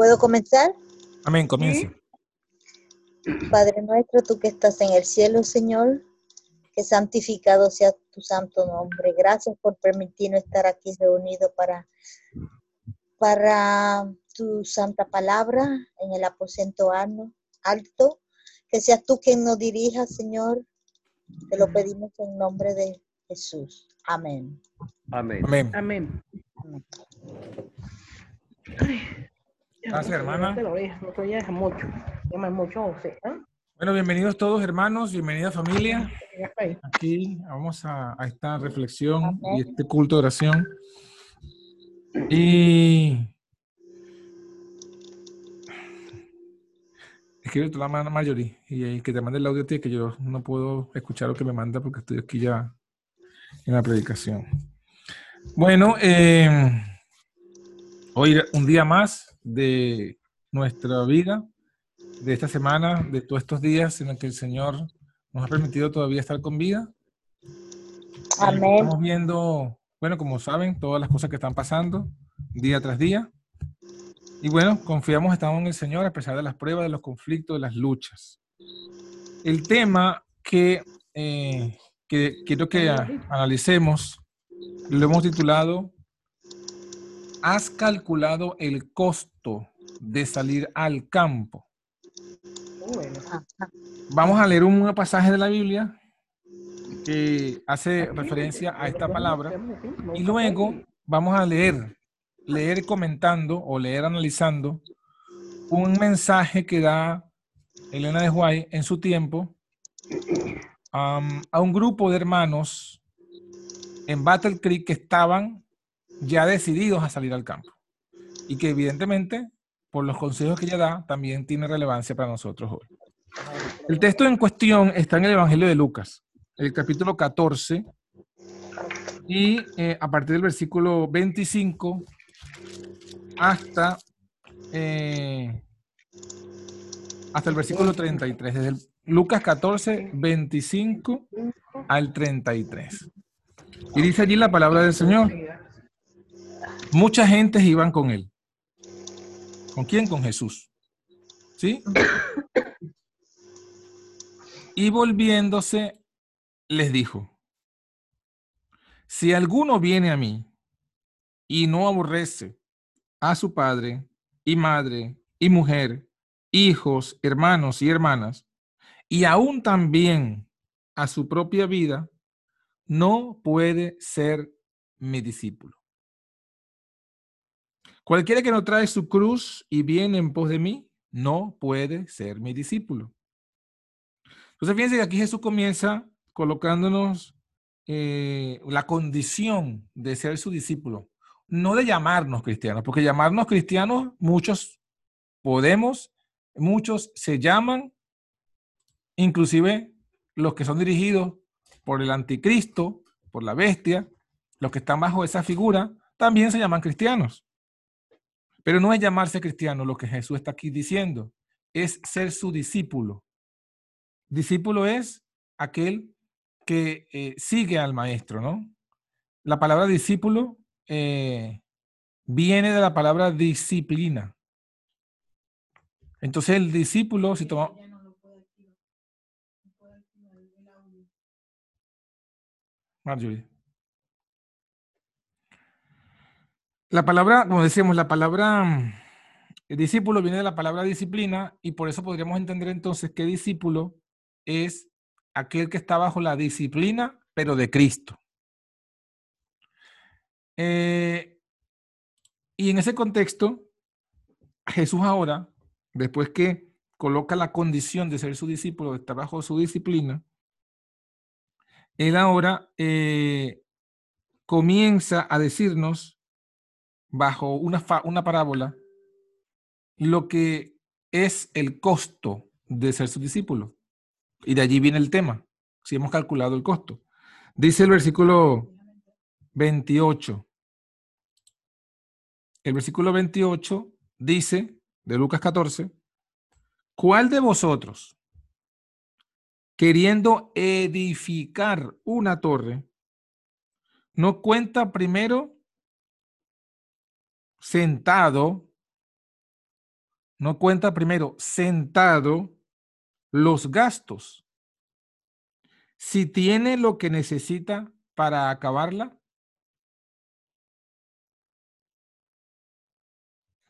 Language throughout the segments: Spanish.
¿Puedo comenzar? Amén, comienza. Padre nuestro, tú que estás en el cielo, Señor, que santificado sea tu santo nombre. Gracias por permitirnos estar aquí reunidos para, para tu santa palabra en el aposento alto. Que seas tú quien nos dirija, Señor. Te lo pedimos en nombre de Jesús. Amén. Amén. Amén. Amén. Gracias, hermana. Te ya es mucho. Llama mucho, José. ¿ah? Bueno, bienvenidos todos, hermanos, bienvenida familia. Aquí vamos a, a esta reflexión y este culto de oración. Y escribe la mano Marjorie y que te mande el audio ti, que yo no puedo escuchar lo que me manda porque estoy aquí ya en la predicación. Bueno, eh, hoy un día más de nuestra vida, de esta semana, de todos estos días en los que el Señor nos ha permitido todavía estar con vida. Amén. Estamos viendo, bueno, como saben, todas las cosas que están pasando día tras día. Y bueno, confiamos, estamos en el Señor a pesar de las pruebas, de los conflictos, de las luchas. El tema que, eh, que quiero que analicemos lo hemos titulado ¿Has calculado el costo de salir al campo? Vamos a leer un pasaje de la Biblia que hace referencia a esta palabra y luego vamos a leer, leer comentando o leer analizando un mensaje que da Elena de White en su tiempo a un grupo de hermanos en Battle Creek que estaban ya decididos a salir al campo y que evidentemente por los consejos que ella da también tiene relevancia para nosotros hoy. El texto en cuestión está en el Evangelio de Lucas, el capítulo 14, y eh, a partir del versículo 25 hasta, eh, hasta el versículo 33, desde el Lucas 14, 25 al 33. Y dice allí la palabra del Señor. Mucha gente iban con él. ¿Con quién? Con Jesús. ¿Sí? Y volviéndose, les dijo, si alguno viene a mí y no aborrece a su padre y madre y mujer, hijos, hermanos y hermanas, y aún también a su propia vida, no puede ser mi discípulo. Cualquiera que no trae su cruz y viene en pos de mí, no puede ser mi discípulo. Entonces, fíjense que aquí Jesús comienza colocándonos eh, la condición de ser su discípulo, no de llamarnos cristianos, porque llamarnos cristianos, muchos podemos, muchos se llaman, inclusive los que son dirigidos por el anticristo, por la bestia, los que están bajo esa figura, también se llaman cristianos. Pero no es llamarse cristiano lo que Jesús está aquí diciendo, es ser su discípulo. Discípulo es aquel que eh, sigue al maestro, ¿no? La palabra discípulo eh, viene de la palabra disciplina. Entonces el discípulo, si toma... Marjorie. La palabra, como decíamos, la palabra mm, discípulo viene de la palabra disciplina y por eso podríamos entender entonces que discípulo es aquel que está bajo la disciplina, pero de Cristo. Eh, y en ese contexto, Jesús ahora, después que coloca la condición de ser su discípulo, de estar bajo su disciplina, él ahora eh, comienza a decirnos bajo una, fa- una parábola lo que es el costo de ser su discípulo. Y de allí viene el tema, si hemos calculado el costo. Dice el versículo 28. El versículo 28 dice, de Lucas 14, ¿cuál de vosotros, queriendo edificar una torre, no cuenta primero sentado no cuenta primero sentado los gastos. Si tiene lo que necesita para acabarla.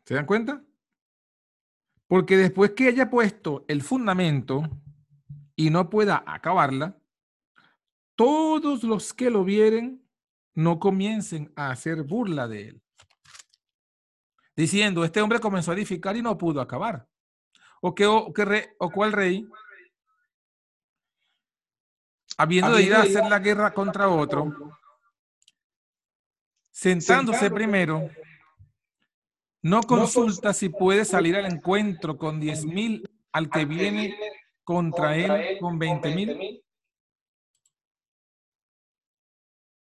¿Se dan cuenta? Porque después que haya puesto el fundamento y no pueda acabarla, todos los que lo vieren no comiencen a hacer burla de él. Diciendo, este hombre comenzó a edificar y no pudo acabar. ¿O, qué, o, qué rey, o cuál rey, habiendo de ir a hacer la guerra contra otro, sentándose primero, no consulta si puede salir al encuentro con 10 mil al que viene contra él con 20 mil.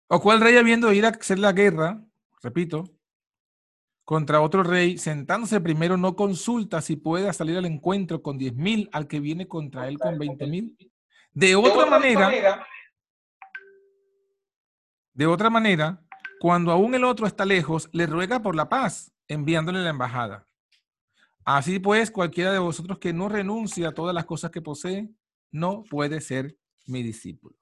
O cuál rey habiendo de ir a hacer la guerra, repito, contra otro rey, sentándose primero, no consulta si puede salir al encuentro con 10 mil al que viene contra él con 20 mil. De otra manera, de otra manera, cuando aún el otro está lejos, le ruega por la paz, enviándole la embajada. Así pues, cualquiera de vosotros que no renuncia a todas las cosas que posee, no puede ser mi discípulo.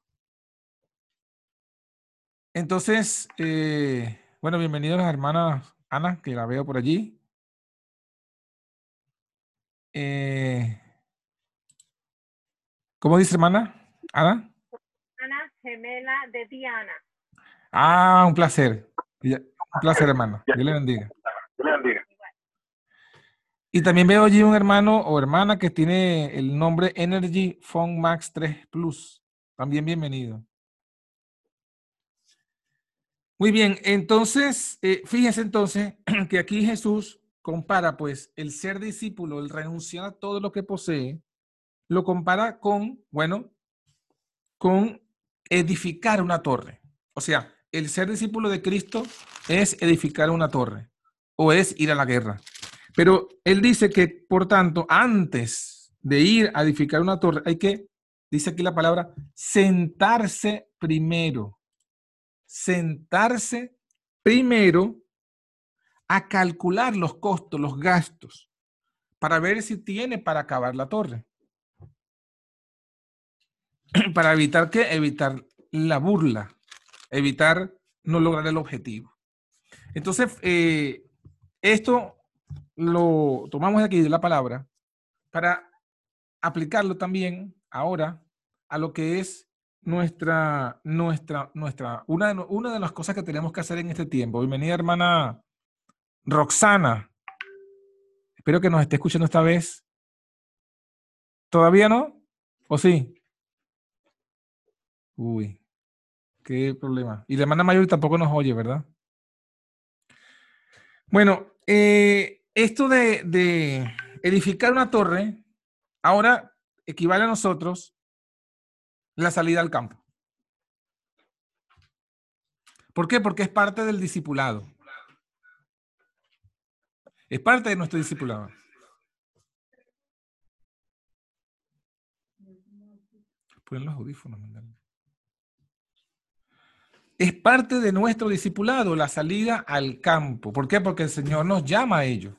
Entonces, eh, bueno, bienvenidos las hermanas Ana, que la veo por allí. Eh, ¿Cómo dice hermana? Ana. Ana, gemela de Diana. Ah, un placer. Un placer, hermano. Dios le bendiga. Dios le bendiga. Y también veo allí un hermano o hermana que tiene el nombre Energy Phone Max 3 Plus. También bienvenido. Muy bien, entonces, eh, fíjense entonces que aquí Jesús compara pues el ser discípulo, el renunciar a todo lo que posee, lo compara con, bueno, con edificar una torre. O sea, el ser discípulo de Cristo es edificar una torre o es ir a la guerra. Pero él dice que, por tanto, antes de ir a edificar una torre, hay que, dice aquí la palabra, sentarse primero sentarse primero a calcular los costos, los gastos, para ver si tiene para acabar la torre. Para evitar qué? Evitar la burla, evitar no lograr el objetivo. Entonces, eh, esto lo tomamos de aquí de la palabra para aplicarlo también ahora a lo que es nuestra, nuestra, nuestra, una de, una de las cosas que tenemos que hacer en este tiempo. Bienvenida, hermana Roxana. Espero que nos esté escuchando esta vez. ¿Todavía no? ¿O sí? Uy, qué problema. Y la hermana mayor tampoco nos oye, ¿verdad? Bueno, eh, esto de, de edificar una torre ahora equivale a nosotros la salida al campo. ¿Por qué? Porque es parte del discipulado. Es parte de nuestro discipulado. Ponen los audífonos. Es parte de nuestro discipulado la salida al campo. ¿Por qué? Porque el Señor nos llama a ello.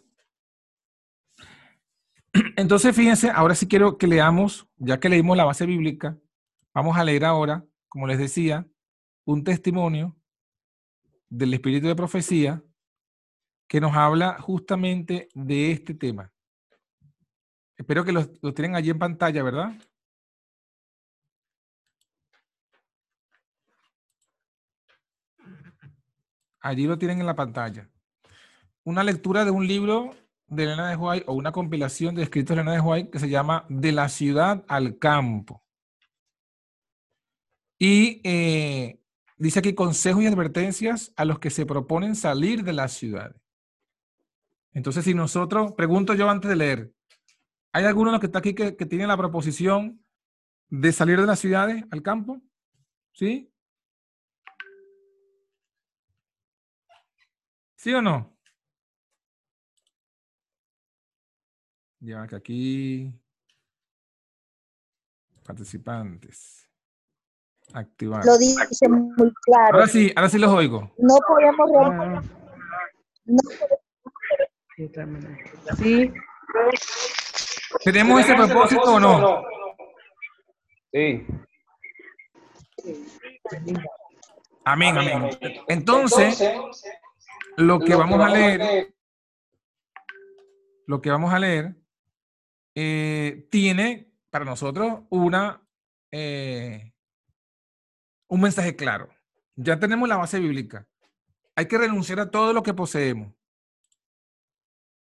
Entonces, fíjense, ahora sí quiero que leamos, ya que leímos la base bíblica, Vamos a leer ahora, como les decía, un testimonio del espíritu de profecía que nos habla justamente de este tema. Espero que lo, tienen allí en pantalla, ¿verdad? Allí lo tienen en la pantalla. Una lectura de un libro de Elena de White o una compilación de escritos de Elena de White que se llama De la ciudad al campo. Y eh, dice aquí consejos y advertencias a los que se proponen salir de la ciudad. Entonces, si nosotros, pregunto yo antes de leer, ¿hay alguno de los que está aquí que, que tiene la proposición de salir de las ciudades al campo? ¿Sí? ¿Sí o no? Ya que aquí participantes. Activar. Lo dice muy claro. Ahora sí, ahora sí los oigo. No podemos Ah, no sí, ¿Tenemos ese propósito o no? Sí. Amén, amén. Entonces, lo que vamos a leer, lo que vamos a leer, eh, tiene para nosotros una, eh, un mensaje claro. Ya tenemos la base bíblica. Hay que renunciar a todo lo que poseemos.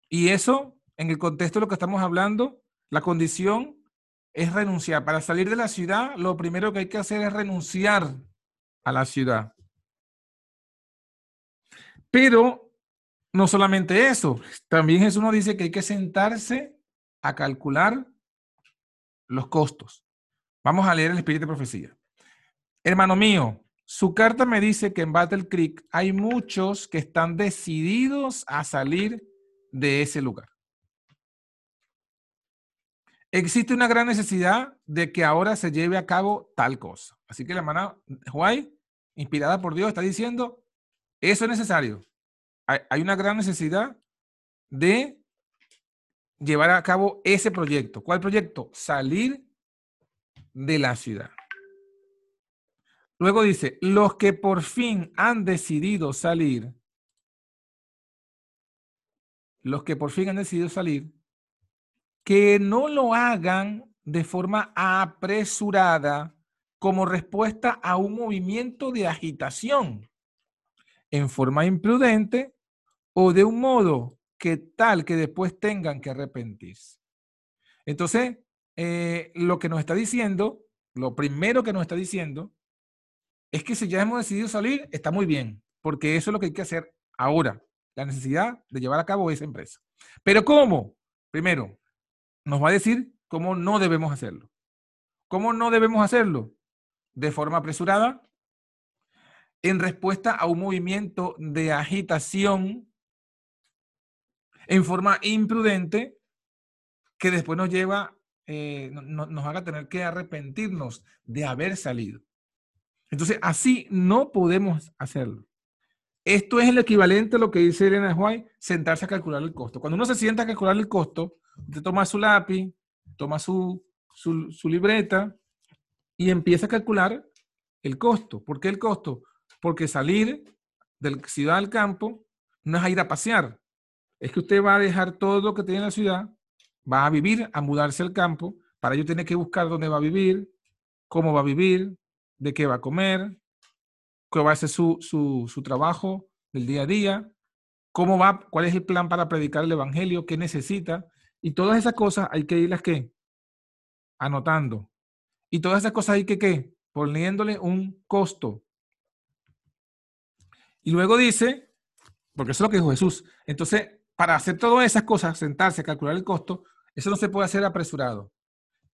Y eso, en el contexto de lo que estamos hablando, la condición es renunciar. Para salir de la ciudad, lo primero que hay que hacer es renunciar a la ciudad. Pero no solamente eso, también Jesús nos dice que hay que sentarse a calcular los costos. Vamos a leer el Espíritu de Profecía. Hermano mío, su carta me dice que en Battle Creek hay muchos que están decididos a salir de ese lugar. Existe una gran necesidad de que ahora se lleve a cabo tal cosa. Así que la hermana Huay, inspirada por Dios, está diciendo, eso es necesario. Hay, una gran necesidad de llevar a cabo ese proyecto. ¿Cuál proyecto? Salir de la ciudad. Luego dice, los que por fin han decidido salir, los que por fin han decidido salir, que no lo hagan de forma apresurada como respuesta a un movimiento de agitación, en forma imprudente o de un modo que tal que después tengan que arrepentirse. Entonces, eh, lo que nos está diciendo, lo primero que nos está diciendo, es que si ya hemos decidido salir, está muy bien, porque eso es lo que hay que hacer ahora, la necesidad de llevar a cabo esa empresa. Pero ¿cómo? Primero, nos va a decir cómo no debemos hacerlo. ¿Cómo no debemos hacerlo? De forma apresurada, en respuesta a un movimiento de agitación, en forma imprudente, que después nos lleva, eh, nos haga tener que arrepentirnos de haber salido. Entonces, así no podemos hacerlo. Esto es el equivalente a lo que dice Elena White, sentarse a calcular el costo. Cuando uno se sienta a calcular el costo, Usted toma su lápiz, toma su, su, libreta y empieza a calcular el costo. ¿Por qué el costo? Porque salir de la ciudad al campo no es a ir a pasear. Es que usted va a dejar todo lo que tiene en la ciudad, va a vivir, a mudarse al campo. Para ello tiene que buscar dónde va a vivir, cómo va a vivir, de qué va a comer, cuál va a ser su, su, su trabajo del día a día, cómo va, cuál es el plan para predicar el evangelio, qué necesita. Y todas esas cosas hay que irlas, ¿qué? Anotando. Y todas esas cosas hay que, ¿qué? Poniéndole un costo. Y luego dice, porque eso es lo que dijo Jesús. Entonces, para hacer todas esas cosas, sentarse, calcular el costo, eso no se puede hacer apresurado,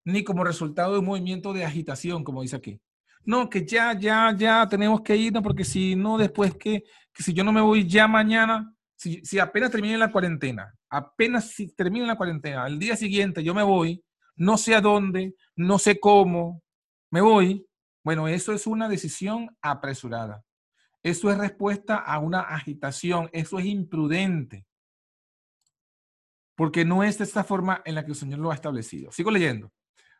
ni como resultado de un movimiento de agitación, como dice aquí. No, que ya, ya, ya tenemos que irnos, porque si no, después que, si yo no me voy ya mañana, si, apenas termine la cuarentena, apenas si termine la cuarentena, el día siguiente yo me voy, no sé a dónde, no sé cómo, me voy, bueno, eso es una decisión apresurada. Eso es respuesta a una agitación, eso es imprudente. Porque no es de esta forma en la que el Señor lo ha establecido. Sigo leyendo.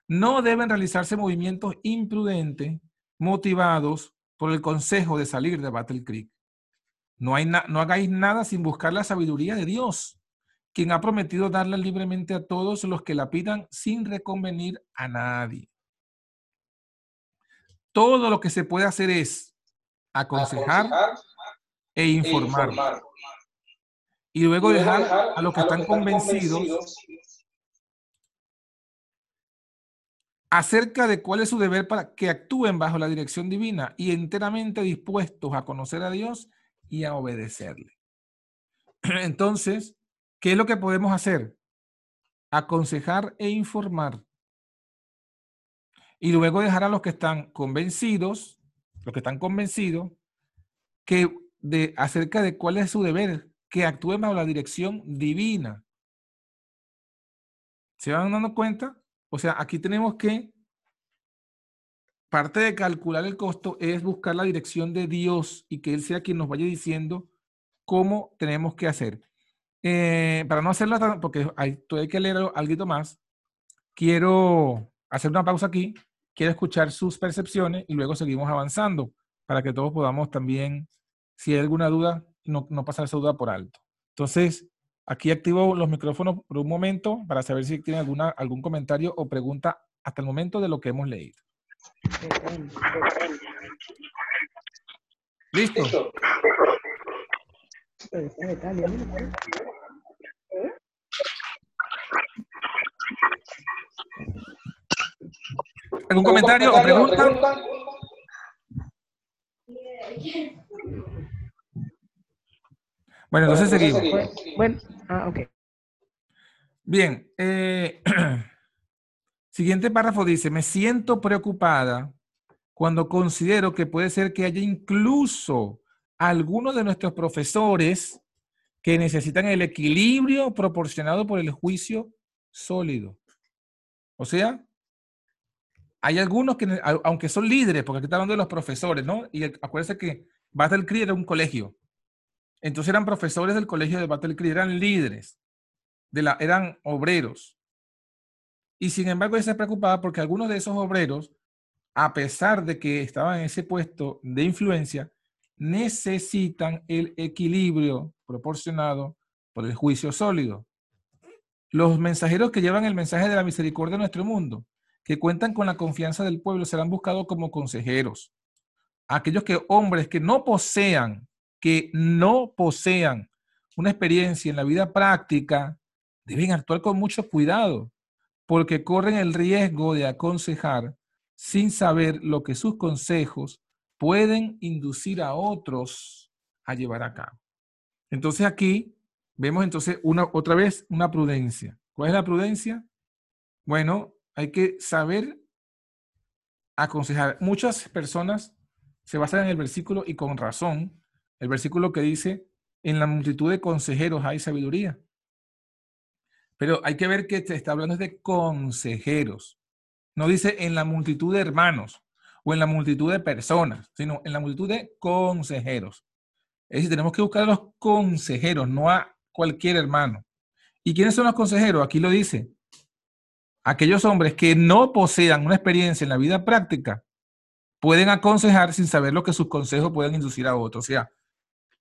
No deben realizarse movimientos imprudentes motivados por el consejo de salir de Battle Creek. No, hay no hagáis nada sin buscar la sabiduría de Dios, quien ha prometido darla libremente a todos los que la pidan sin reconvenir a nadie. Todo lo que se puede hacer es aconsejar, e, e informar. Y luego dejar, a los que están convencidos acerca de cuál es su deber para que actúen bajo la dirección divina y enteramente dispuestos a conocer a Dios y a obedecerle. Entonces, ¿qué es lo que podemos hacer? Aconsejar e informar. Y luego dejar a los que están convencidos, los que están convencidos, que de, acerca de cuál es su deber, que actúen bajo la dirección divina. ¿Se van dando cuenta? O sea, aquí tenemos que parte de calcular el costo es buscar la dirección de Dios y que Él sea quien nos vaya diciendo cómo tenemos que hacer. eh, para no hacerlo, porque hay, hay que leer algo más, quiero hacer una pausa aquí, quiero escuchar sus percepciones y luego seguimos avanzando para que todos podamos también, si hay alguna duda, no, no pasar esa duda por alto. Entonces, aquí activo los micrófonos por un momento para saber si tienen alguna, algún comentario o pregunta hasta el momento de lo que hemos leído. ¿Listo? ¿Algún comentario o pregunta? Bueno, entonces seguimos. Bueno, ah, ok. Bien. eh, siguiente párrafo dice, me siento preocupada cuando considero que puede ser que haya incluso algunos de nuestros profesores que necesitan el equilibrio proporcionado por el juicio sólido. O sea, hay algunos que, aunque son líderes, porque aquí está hablando de los profesores, ¿no? Y acuérdense que Battle Creek era un colegio. Entonces eran profesores del colegio de Battle Creek, eran líderes, de la, eran obreros. Y sin embargo, ella se preocupaba porque algunos de esos obreros, a pesar de que estaban en ese puesto de influencia, necesitan el equilibrio proporcionado por el juicio sólido. Los mensajeros que llevan el mensaje de la misericordia a nuestro mundo, que cuentan con la confianza del pueblo, serán buscados como consejeros. Aquellos que hombres que no posean, que no posean una experiencia en la vida práctica, deben actuar con mucho cuidado, porque corren el riesgo de aconsejar sin saber lo que sus consejos pueden inducir a otros a llevar a cabo. Entonces aquí vemos entonces una, otra vez una prudencia. ¿Cuál es la prudencia? Bueno, hay que saber aconsejar. Muchas personas se basan en el versículo y con razón, el versículo que dice, en la multitud de consejeros hay sabiduría. Pero hay que ver que se está hablando de consejeros. No dice en la multitud de hermanos o en la multitud de personas, sino en la multitud de consejeros. Es decir, tenemos que buscar a los consejeros, no a cualquier hermano. ¿Y quiénes son los consejeros? Aquí lo dice. Aquellos hombres que no posean una experiencia en la vida práctica pueden aconsejar sin saber lo que sus consejos pueden inducir a otros. O sea,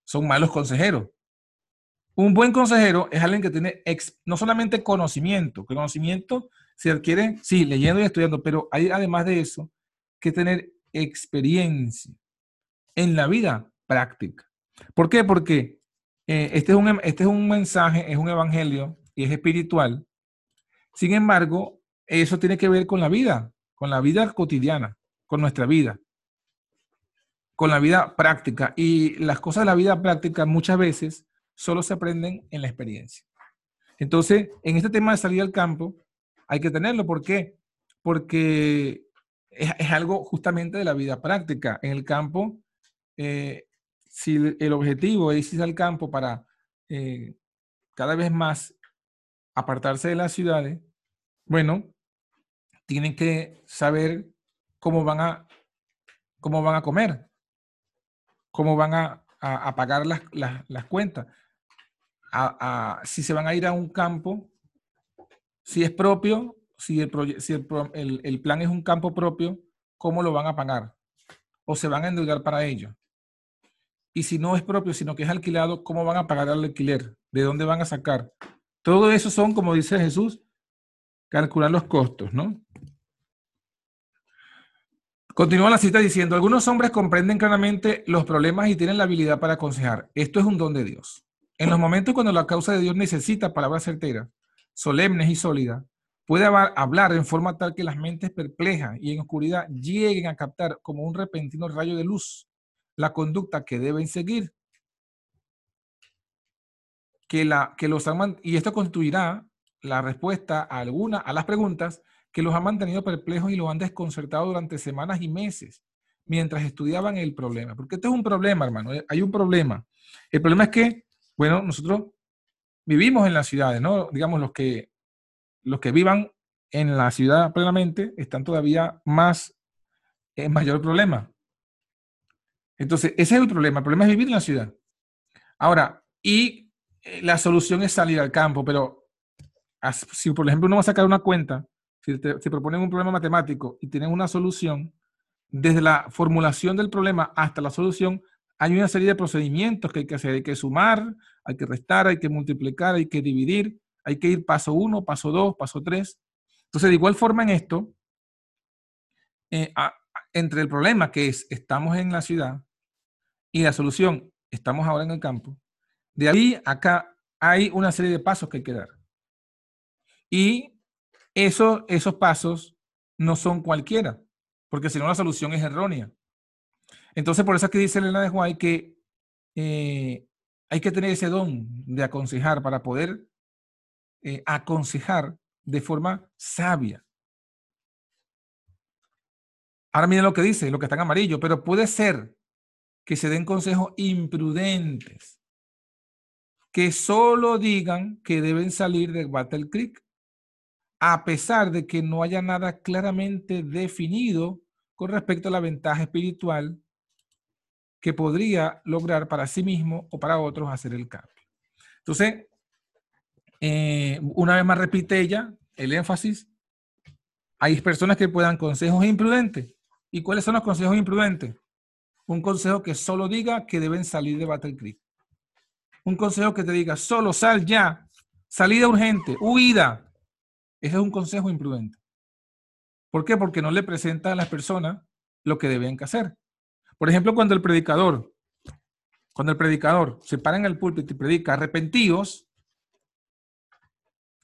son malos consejeros. Un buen consejero es alguien que tiene no solamente conocimiento, conocimiento se adquiere, sí, leyendo y estudiando, pero hay además de eso que tener experiencia en la vida práctica. ¿Por qué? Porque eh, este, es un, este es un mensaje, es un evangelio y es espiritual. Sin embargo, eso tiene que ver con la vida, con la vida cotidiana, con nuestra vida, con la vida práctica. Y las cosas de la vida práctica muchas veces solo se aprenden en la experiencia. Entonces, en este tema de salir al campo, hay que tenerlo. ¿Por qué? Porque es, algo justamente de la vida práctica. En el campo, eh, si el el objetivo es ir al campo para eh, cada vez más apartarse de las ciudades, bueno, tienen que saber cómo van a, cómo van a comer, cómo van a, pagar las, cuentas, si se van a ir a un campo, si es propio, si, el- el plan es un campo propio, cómo lo van a pagar o se van a endeudar para ello. Y si no es propio, sino que es alquilado, ¿cómo van a pagar el alquiler? ¿De dónde van a sacar? Todo eso son, como dice Jesús, calcular los costos, ¿no? Continúa la cita diciendo, algunos hombres comprenden claramente los problemas y tienen la habilidad para aconsejar. Esto es un don de Dios. En los momentos cuando la causa de Dios necesita palabras certeras, solemnes y sólidas, puede hab- hablar en forma tal que las mentes perplejas y en oscuridad lleguen a captar como un repentino rayo de luz la conducta que deben seguir. Que, la, que los y esto constituirá la respuesta a alguna a las preguntas que los han mantenido perplejos y los han desconcertado durante semanas y meses mientras estudiaban el problema. Porque este es un problema, hermano. eh, Hay un problema. El problema es que, bueno, nosotros vivimos en las ciudades, ¿no? Digamos, los que, los que vivan en la ciudad plenamente están todavía más en mayor problema. Entonces, ese es el problema. El problema es vivir en la ciudad. Ahora, y eh, la solución es salir al campo, pero si por ejemplo uno va a sacar una cuenta, si te, proponen un problema matemático y tienen una solución, desde la formulación del problema hasta la solución, hay una serie de procedimientos que hay que hacer. Hay que sumar, hay que restar, hay que multiplicar, hay que dividir, hay que ir paso uno, paso dos, paso tres. Entonces, de igual forma en esto, eh, entre el problema que es estamos en la ciudad y la solución estamos ahora en el campo, de ahí acá hay una serie de pasos que hay que dar. Y eso, esos pasos no son cualquiera, porque si no la solución es errónea. Entonces, por eso es dice Elena de Guay que eh, hay que tener ese don de aconsejar para poder eh, aconsejar de forma sabia. Ahora miren lo que dice, lo que está en amarillo, pero puede ser que se den consejos imprudentes, que solo digan que deben salir de Battle Creek, a pesar de que no haya nada claramente definido con respecto a la ventaja espiritual que podría lograr para sí mismo o para otros hacer el cambio. Entonces, eh, una vez más repite ella el énfasis. Hay personas que puedan consejos imprudentes. ¿Y cuáles son los consejos imprudentes? Un consejo que solo diga que deben salir de Battle Creek. Un consejo que te diga, solo sal ya, salida urgente, huida. Ese es un consejo imprudente. ¿Por qué? Porque no le presenta a las personas lo que deben hacer. Por ejemplo, cuando el predicador, cuando el predicador se para en el púlpito y predica arrepentidos,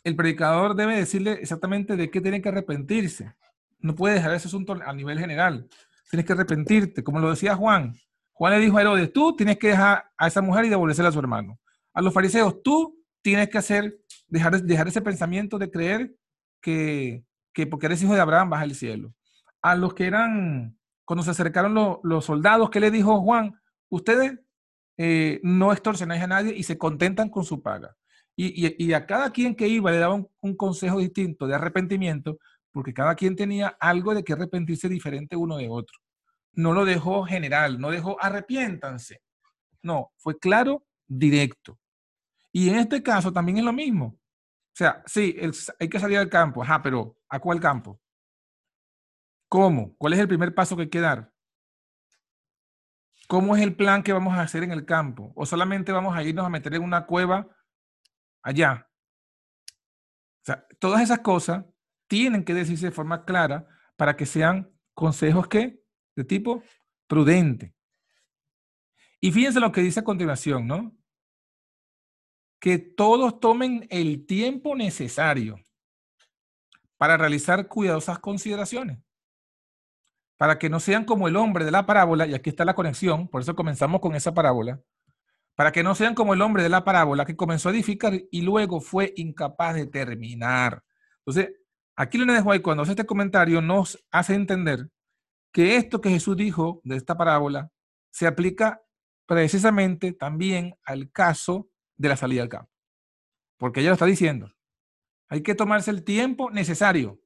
el predicador debe decirle exactamente de qué tiene que arrepentirse. No puede dejar ese asunto a nivel general. Tienes que arrepentirte, como lo decía Juan. Juan le dijo a Herodes, tú tienes que dejar a esa mujer y devolvérsela a su hermano. A los fariseos, tú tienes que hacer, dejar ese pensamiento de creer que, que porque eres hijo de Abraham vas al cielo. A los que eran, cuando se acercaron lo- los soldados, ¿qué le dijo Juan? Ustedes eh, no extorsionáis a nadie y se contentan con su paga. Y, y- y a cada quien que iba le daba un, un consejo distinto de arrepentimiento, porque cada quien tenía algo de que arrepentirse diferente uno de otro. No lo dejó general, no dejó arrepiéntanse. No, fue claro, directo. Y en este caso también es lo mismo. Sea, sí, hay que salir al campo, ajá, pero ¿a cuál campo? ¿Cómo? ¿Cuál es el primer paso que hay que dar? ¿Cómo es el plan que vamos a hacer en el campo? ¿O solamente vamos a irnos a meter en una cueva allá? O sea, todas esas cosas tienen que decirse de forma clara para que sean consejos que de tipo prudente. Y fíjense lo que dice a continuación, ¿no? Que todos tomen el tiempo necesario para realizar cuidadosas consideraciones, para que no sean como el hombre de la parábola, y aquí está la conexión, por eso comenzamos con esa parábola, para que no sean como el hombre de la parábola que comenzó a edificar y luego fue incapaz de terminar. Entonces, aquí dejo ahí, cuando hace este comentario, nos hace entender que esto que Jesús dijo de esta parábola se aplica precisamente también al caso de la salida al campo. Porque ella lo está diciendo. Hay que tomarse el tiempo necesario.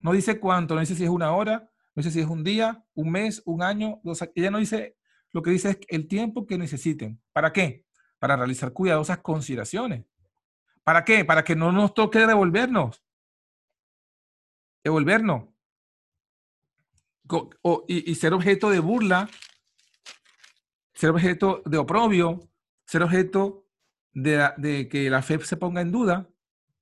No dice cuánto, no dice si es una hora, no dice si es un día, un mes, un año. Ella no dice, lo que dice es el tiempo que necesiten. ¿Para qué? Para realizar cuidadosas consideraciones. ¿Para qué? Para que no nos toque devolvernos. Devolvernos. Y ser objeto de burla, ser objeto de oprobio, ser objeto de, que la fe se ponga en duda.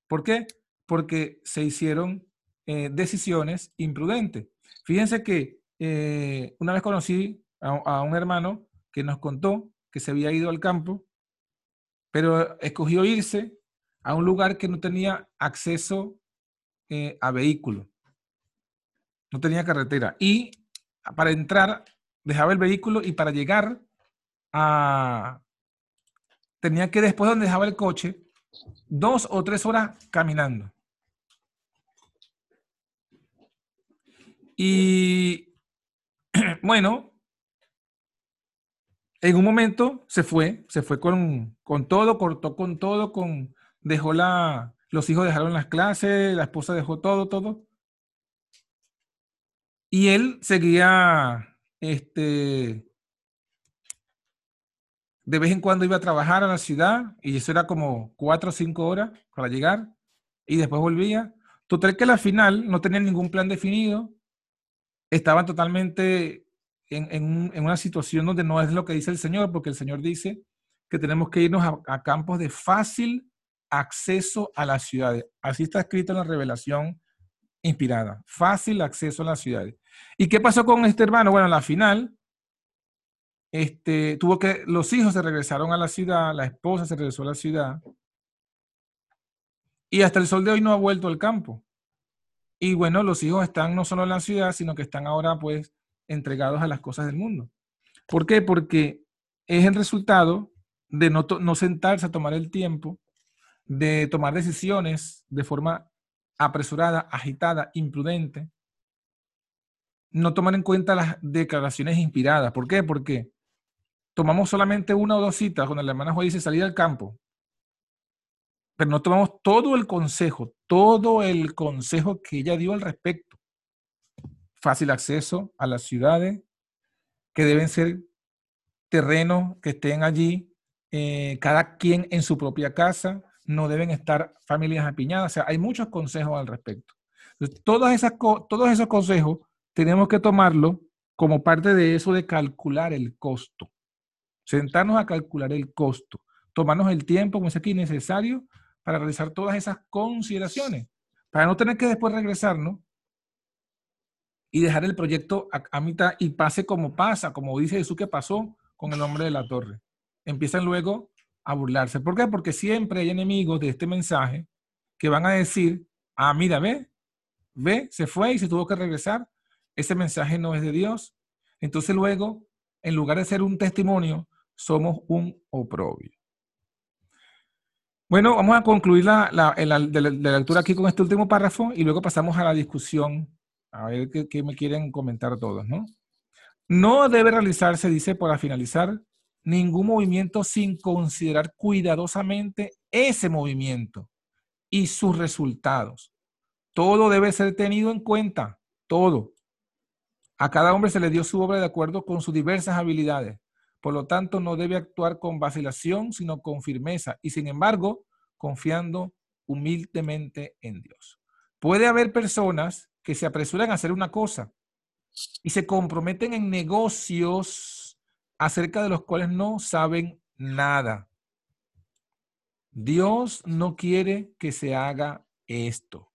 ¿Por qué? Porque se hicieron eh, decisiones imprudentes. Fíjense que eh, una vez conocí a, a un hermano que nos contó que se había ido al campo, pero escogió irse a un lugar que no tenía acceso eh, a vehículo. No tenía carretera. Y para entrar, dejaba el vehículo y para llegar a... Tenía que después donde dejaba el coche, dos o tres horas caminando. Y bueno, en un momento se fue, se fue con, con todo, cortó con todo, con, dejó la, los hijos dejaron las clases, la esposa dejó todo, todo. Y él seguía, este, de vez en cuando iba a trabajar a la ciudad y eso era como cuatro o cinco horas para llegar y después volvía. Total que a la final no tenían ningún plan definido, estaban totalmente en, en un- en una situación donde no es lo que dice el Señor, porque el Señor dice que tenemos que irnos a, campos de fácil acceso a las ciudades. Así está escrito en la revelación inspirada. Fácil acceso a las ciudades. ¿Y qué pasó con este hermano? Bueno, la final, este, tuvo que, los hijos se regresaron a la ciudad, la esposa se regresó a la ciudad, y hasta el sol de hoy no ha vuelto al campo. Y bueno, los hijos están no solo en la ciudad, sino que están ahora pues entregados a las cosas del mundo. ¿Por qué? Porque es el resultado de no, no sentarse a tomar el tiempo, de tomar decisiones de forma apresurada, agitada, imprudente, no tomar en cuenta las declaraciones inspiradas. ¿Por qué? Porque tomamos solamente una o dos citas cuando la hermana Juan dice salir al campo, pero no tomamos todo el consejo, todo el consejo que ella dio al respecto. Fácil acceso a las ciudades, que deben ser terrenos que estén allí, eh, cada quien en su propia casa, no deben estar familias apiñadas. O sea, hay muchos consejos al respecto. Todas esas, todos esos consejos tenemos que tomarlo como parte de eso de calcular el costo. Sentarnos a calcular el costo. Tomarnos el tiempo, como es aquí, necesario para realizar todas esas consideraciones. Para no tener que después regresarnos y dejar el proyecto a, a mitad y pase como pasa, como dice Jesús que pasó con el hombre de la torre. Empiezan luego a burlarse. ¿Por qué? Porque siempre hay enemigos de este mensaje que van a decir, ah, mira, ve, ve, se fue y se tuvo que regresar. Ese mensaje no es de Dios. Entonces luego, en lugar de ser un testimonio, somos un oprobio. Bueno, vamos a concluir la, la- la- la lectura aquí con este último párrafo y luego pasamos a la discusión. A ver qué, qué me quieren comentar todos, ¿no? No debe realizarse, dice, para finalizar, ningún movimiento sin considerar cuidadosamente ese movimiento y sus resultados. Todo debe ser tenido en cuenta, todo. A cada hombre se le dio su obra de acuerdo con sus diversas habilidades. Por lo tanto, no debe actuar con vacilación, sino con firmeza y, sin embargo, confiando humildemente en Dios. Puede haber personas que se apresuran a hacer una cosa y se comprometen en negocios acerca de los cuales no saben nada. Dios no quiere que se haga esto.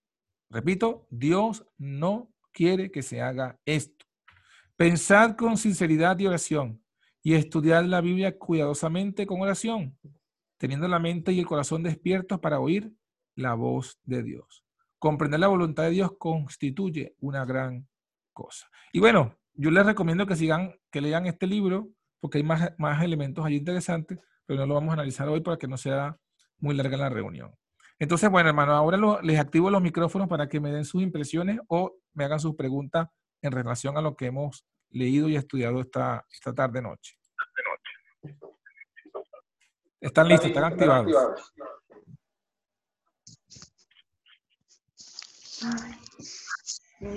Repito, Dios no quiere que se haga esto. Pensad con sinceridad y oración y estudiad la Biblia cuidadosamente con oración, teniendo la mente y el corazón despiertos para oír la voz de Dios. Comprender la voluntad de Dios constituye una gran cosa. Y bueno, yo les recomiendo que sigan, que lean este libro, porque hay más, más elementos allí interesantes, pero no lo vamos a analizar hoy para que no sea muy larga la reunión. Entonces, bueno, hermano, ahora les activo los micrófonos para que me den sus impresiones o me hagan sus preguntas en relación a lo que hemos leído y estudiado esta, esta tarde noche. Están listos, están activados.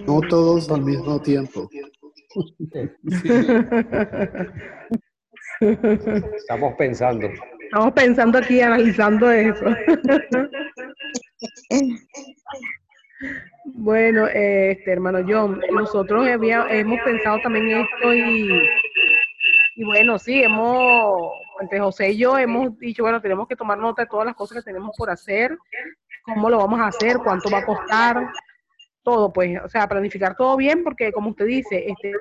No todos al mismo tiempo. Estamos pensando. Estamos pensando aquí, analizando eso. bueno, este hermano John, nosotros hemos pensado también esto y, y bueno, sí, hemos, entre José y yo hemos dicho, bueno, tenemos que tomar nota de todas las cosas que tenemos por hacer, cómo lo vamos a hacer, cuánto va a costar, todo, pues, o sea, planificar todo bien, porque como usted dice, este,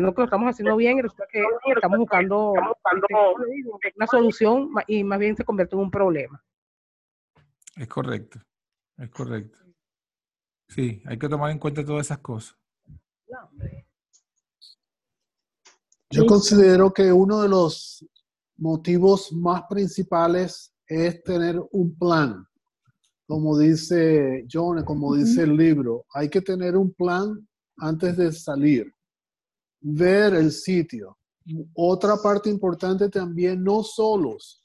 no que lo estamos haciendo bien y resulta que estamos buscando este, ¿cómo le digo? una solución y más bien se convierte en un problema. Es correcto, es correcto. Sí, hay que tomar en cuenta todas esas cosas. Yo considero que uno de los motivos más principales es tener un plan. Como dice John, como dice el libro, hay que tener un plan antes de salir. Ver el sitio. Otra parte importante también, no solos.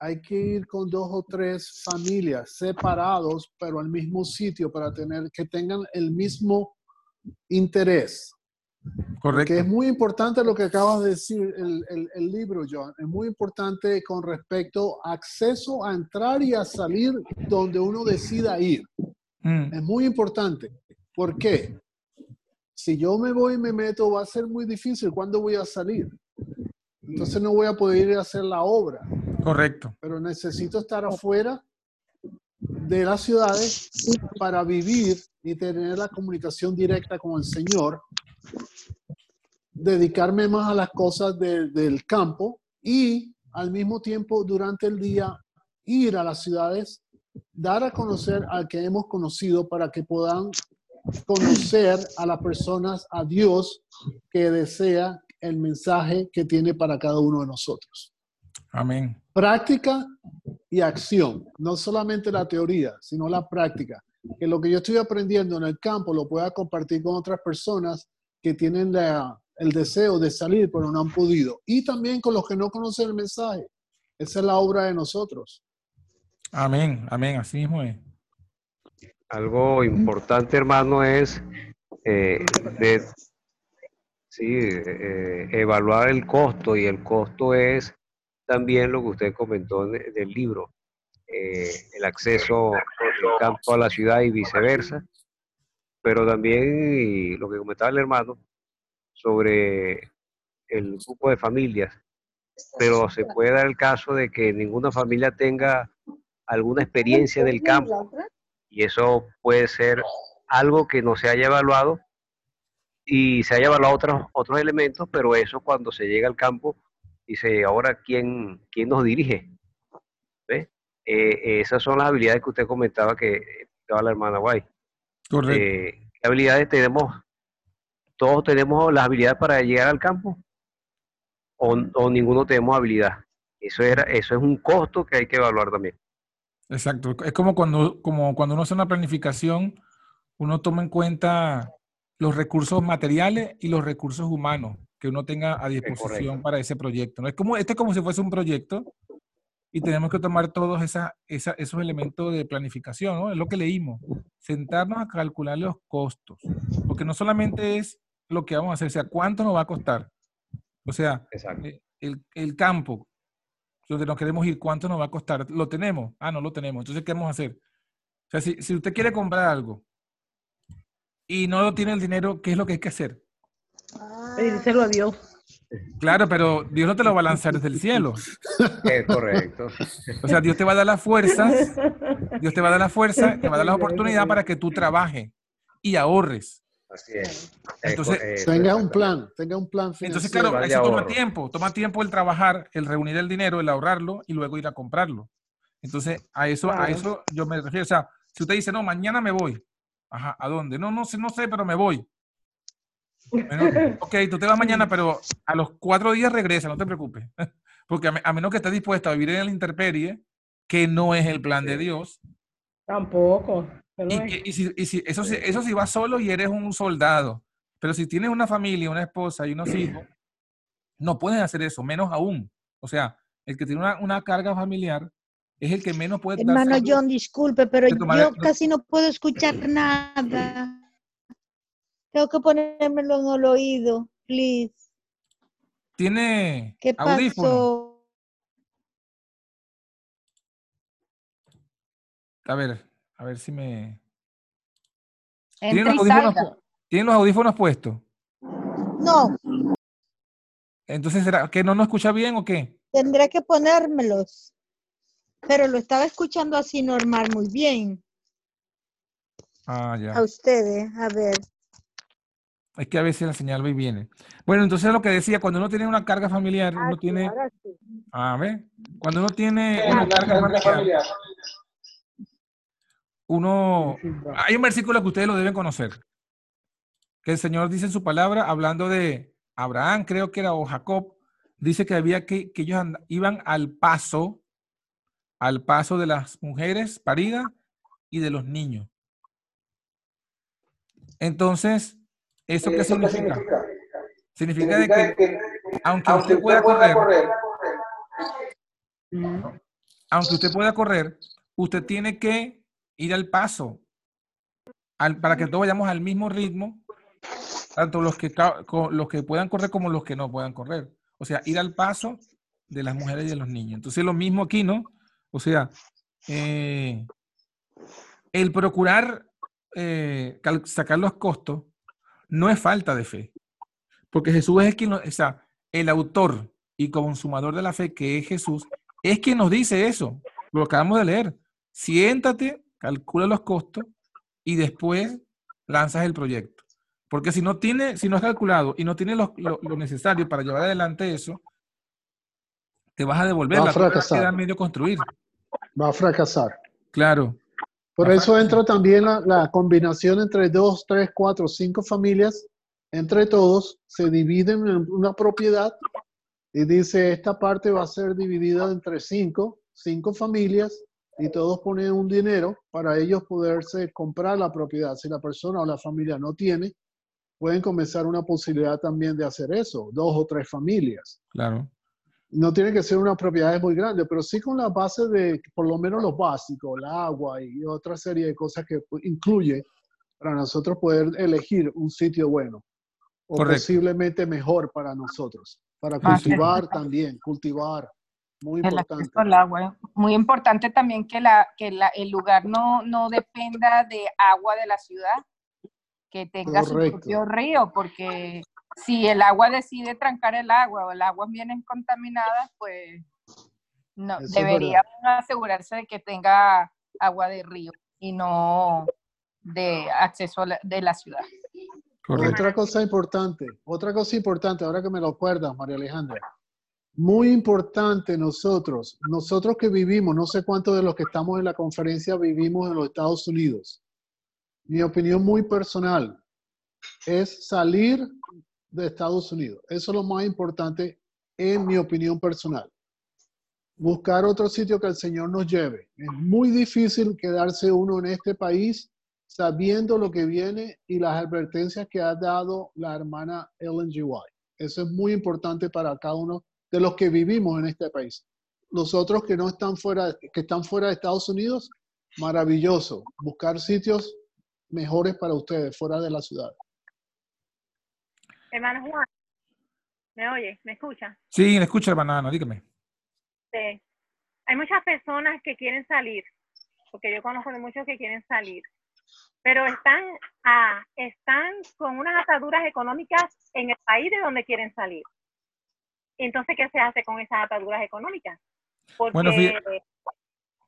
hay que ir con dos o tres familias separados, pero al mismo sitio para tener que tengan el mismo interés. Correcto. Que es muy importante lo que acabas de decir el, el, el, libro, John. Es muy importante con respecto a acceso a entrar y a salir donde uno decida ir. Mm, Es muy importante. ¿Por qué? Si yo me voy y me meto, va a ser muy difícil. ¿Cuándo voy a salir? Entonces no voy a poder ir a hacer la obra. correcto. Pero necesito estar afuera de las ciudades para vivir y tener la comunicación directa con el Señor, dedicarme más a las cosas de- del campo y al mismo tiempo durante el día ir a las ciudades, dar a conocer al que hemos conocido para que puedan conocer a las personas, a Dios que desea el mensaje que tiene para cada uno de nosotros Amén. práctica y acción, no solamente la teoría, sino la práctica. Que lo que yo estoy aprendiendo en el campo lo pueda compartir con otras personas que tienen la- el deseo de salir, pero no han podido. Y también con los que no conocen el mensaje. Esa es la obra de nosotros. Amén. Amén. Así mismo es. Algo importante, hermano, es eh, de, sí, eh, evaluar el costo y el costo es también lo que usted comentó en- del libro, eh, el acceso del campo a la ciudad y viceversa, pero también lo que comentaba el hermano sobre el grupo de familias, pero se puede dar el caso de que ninguna familia tenga alguna experiencia del campo y eso puede ser algo que no se haya evaluado y se haya evaluado otros, otros elementos, pero eso cuando se llega al campo, dice, ahora, ¿quién, quién nos dirige? ¿Ve? Eh, esas son las habilidades que usted comentaba que estaba la hermana Guay. Correcto. Eh, ¿Qué habilidades tenemos? ¿Todos tenemos las habilidades para llegar al campo? ¿O, o ninguno tenemos habilidad? Eso, era, eso es un costo que hay que evaluar también. Exacto. Es como cuando, como cuando uno hace una planificación, uno toma en cuenta los recursos materiales y los recursos humanos que uno tenga a disposición para ese proyecto. ¿no? Es como, este es como si fuese un proyecto y tenemos que tomar todos esa, esa- esos elementos de planificación, ¿no? Es lo que leímos. Sentarnos a calcular los costos. Porque no solamente es lo que vamos a hacer, o sea, cuánto nos va a costar. O sea, eh, el, el campo donde nos queremos ir, ¿cuánto nos va a costar? ¿Lo tenemos? Ah, no lo tenemos. Entonces, ¿qué vamos a hacer? O sea, si, si usted quiere comprar algo y no lo tiene el dinero, ¿qué es lo que hay que hacer? Pedírselo a Dios. Claro, pero Dios no te lo va a lanzar desde el cielo. Es correcto. O sea, Dios te va a dar las fuerzas, Dios te va a dar la fuerza, te va a dar la oportunidad para que tú trabajes y ahorres. Así es. Entonces, Eh, Tenga un plan, tenga un plan financiero. Entonces, claro, eso toma ahorro. tiempo, toma tiempo el trabajar, el reunir el dinero, el ahorrarlo y luego ir a comprarlo. Entonces, a eso, a eso yo me refiero. O sea, si usted dice, no, mañana me voy. Ajá, ¿a dónde? No, no sé, no sé, pero me voy. Bueno, ok, tú te vas mañana, pero a los cuatro días regresa, no te preocupes. Porque a, me- a menos que estés dispuesto a vivir en la intemperie, que no es el plan de Dios, Tampoco. Y, es. que- y si, y si- eso, si- eso si vas solo y eres un soldado. Pero si tienes una familia, una esposa y unos hijos, no puedes hacer eso, menos aún. O sea, el que tiene una, una carga familiar es el que menos puede Hermano John, disculpe, pero yo el- casi no puedo escuchar nada. Tengo que ponérmelo en el oído, please. Tiene ¿Qué audífono. pasó? A ver, a ver si me. ¿Tienen los audífonos, salga. pu- ¿tienen los audífonos puestos? No, Entonces, ¿será que no nos escucha bien o qué? tendré que ponérmelos. Pero lo estaba escuchando así normal, muy bien. Ah, A ya. ustedes, a ver. Es que a veces la señal va y viene. Bueno, entonces lo que decía, cuando uno tiene una carga familiar, Ah, uno sí, tiene. ahora sí. A ver, cuando uno tiene una carga familiar, uno, hay un versículo que ustedes lo deben conocer, que el Señor dice en su palabra, hablando de Abraham, creo que era, o Jacob, dice que había que, que ellos and- iban al paso, al paso de las mujeres paridas y de los niños. Entonces, ¿eso qué significa? Significa de que, aunque usted pueda correr, aunque usted pueda correr, usted tiene que ir al paso al- para que todos vayamos al mismo ritmo, tanto los que, los que puedan correr como los que no puedan correr. O sea, ir al paso de las mujeres y de los niños. Entonces, lo mismo aquí, ¿no? O sea, eh, el procurar eh, sacar los costos no es falta de fe, porque Jesús es quien, o sea, el autor y consumador de la fe, que es Jesús, es quien nos dice eso. Lo acabamos de leer. Siéntate, calcula los costos y después lanzas el proyecto. Porque si no tiene, si no has calculado y no tienes lo, lo- lo necesario para llevar adelante eso, te vas a devolver. Va a la fracasar. medio construir. Va a fracasar. Claro. Por eso fracasar. entra también la, la combinación entre dos, tres, cuatro, cinco familias. Entre todos se dividen en una propiedad y dice esta parte va a ser dividida entre cinco, cinco familias y todos ponen un dinero para ellos poderse comprar la propiedad. Si la persona o la familia no tiene, pueden comenzar una posibilidad también de hacer eso, dos o tres familias. Claro. No tiene que ser una propiedad muy grande, pero sí con la base de por lo menos los básicos, el agua y otra serie de cosas que incluye para nosotros poder elegir un sitio bueno o Correcto. posiblemente mejor para nosotros. Para cultivar también, cultivar, muy El importante. acceso al agua. Muy importante también que, la, que la, el lugar no, no dependa de agua de la ciudad, que tenga Correcto. su propio río, porque si el agua decide trancar el agua o el agua viene contaminada, pues no, Eso debería asegurarse de que tenga agua de río y no de acceso a la- de la ciudad. Correcto. Otra cosa importante, otra cosa importante, ahora que me lo acuerdas, María Alejandra. Muy importante nosotros, nosotros que vivimos, no sé cuántos de los que estamos en la conferencia vivimos en los Estados Unidos. Mi opinión muy personal es salir de Estados Unidos. Eso es lo más importante en mi opinión personal. Buscar otro sitio que el Señor nos lleve. Es muy difícil quedarse uno en este país sabiendo lo que viene y las advertencias que ha dado la hermana Ellen G. White. Eso es muy importante para cada uno de los que vivimos en este país. Los otros que no están fuera, que están fuera de Estados Unidos, maravilloso. Buscar sitios mejores para ustedes fuera de la ciudad. Hermano Juan, ¿me oye? ¿Me escucha? Sí, le escucho, hermana Ana, dígame. Sí. Hay muchas personas que quieren salir, porque yo conozco de muchos que quieren salir, pero están, ah, están con unas ataduras económicas en el país de donde quieren salir. Entonces, ¿qué se hace con esas ataduras económicas? Porque, Bueno,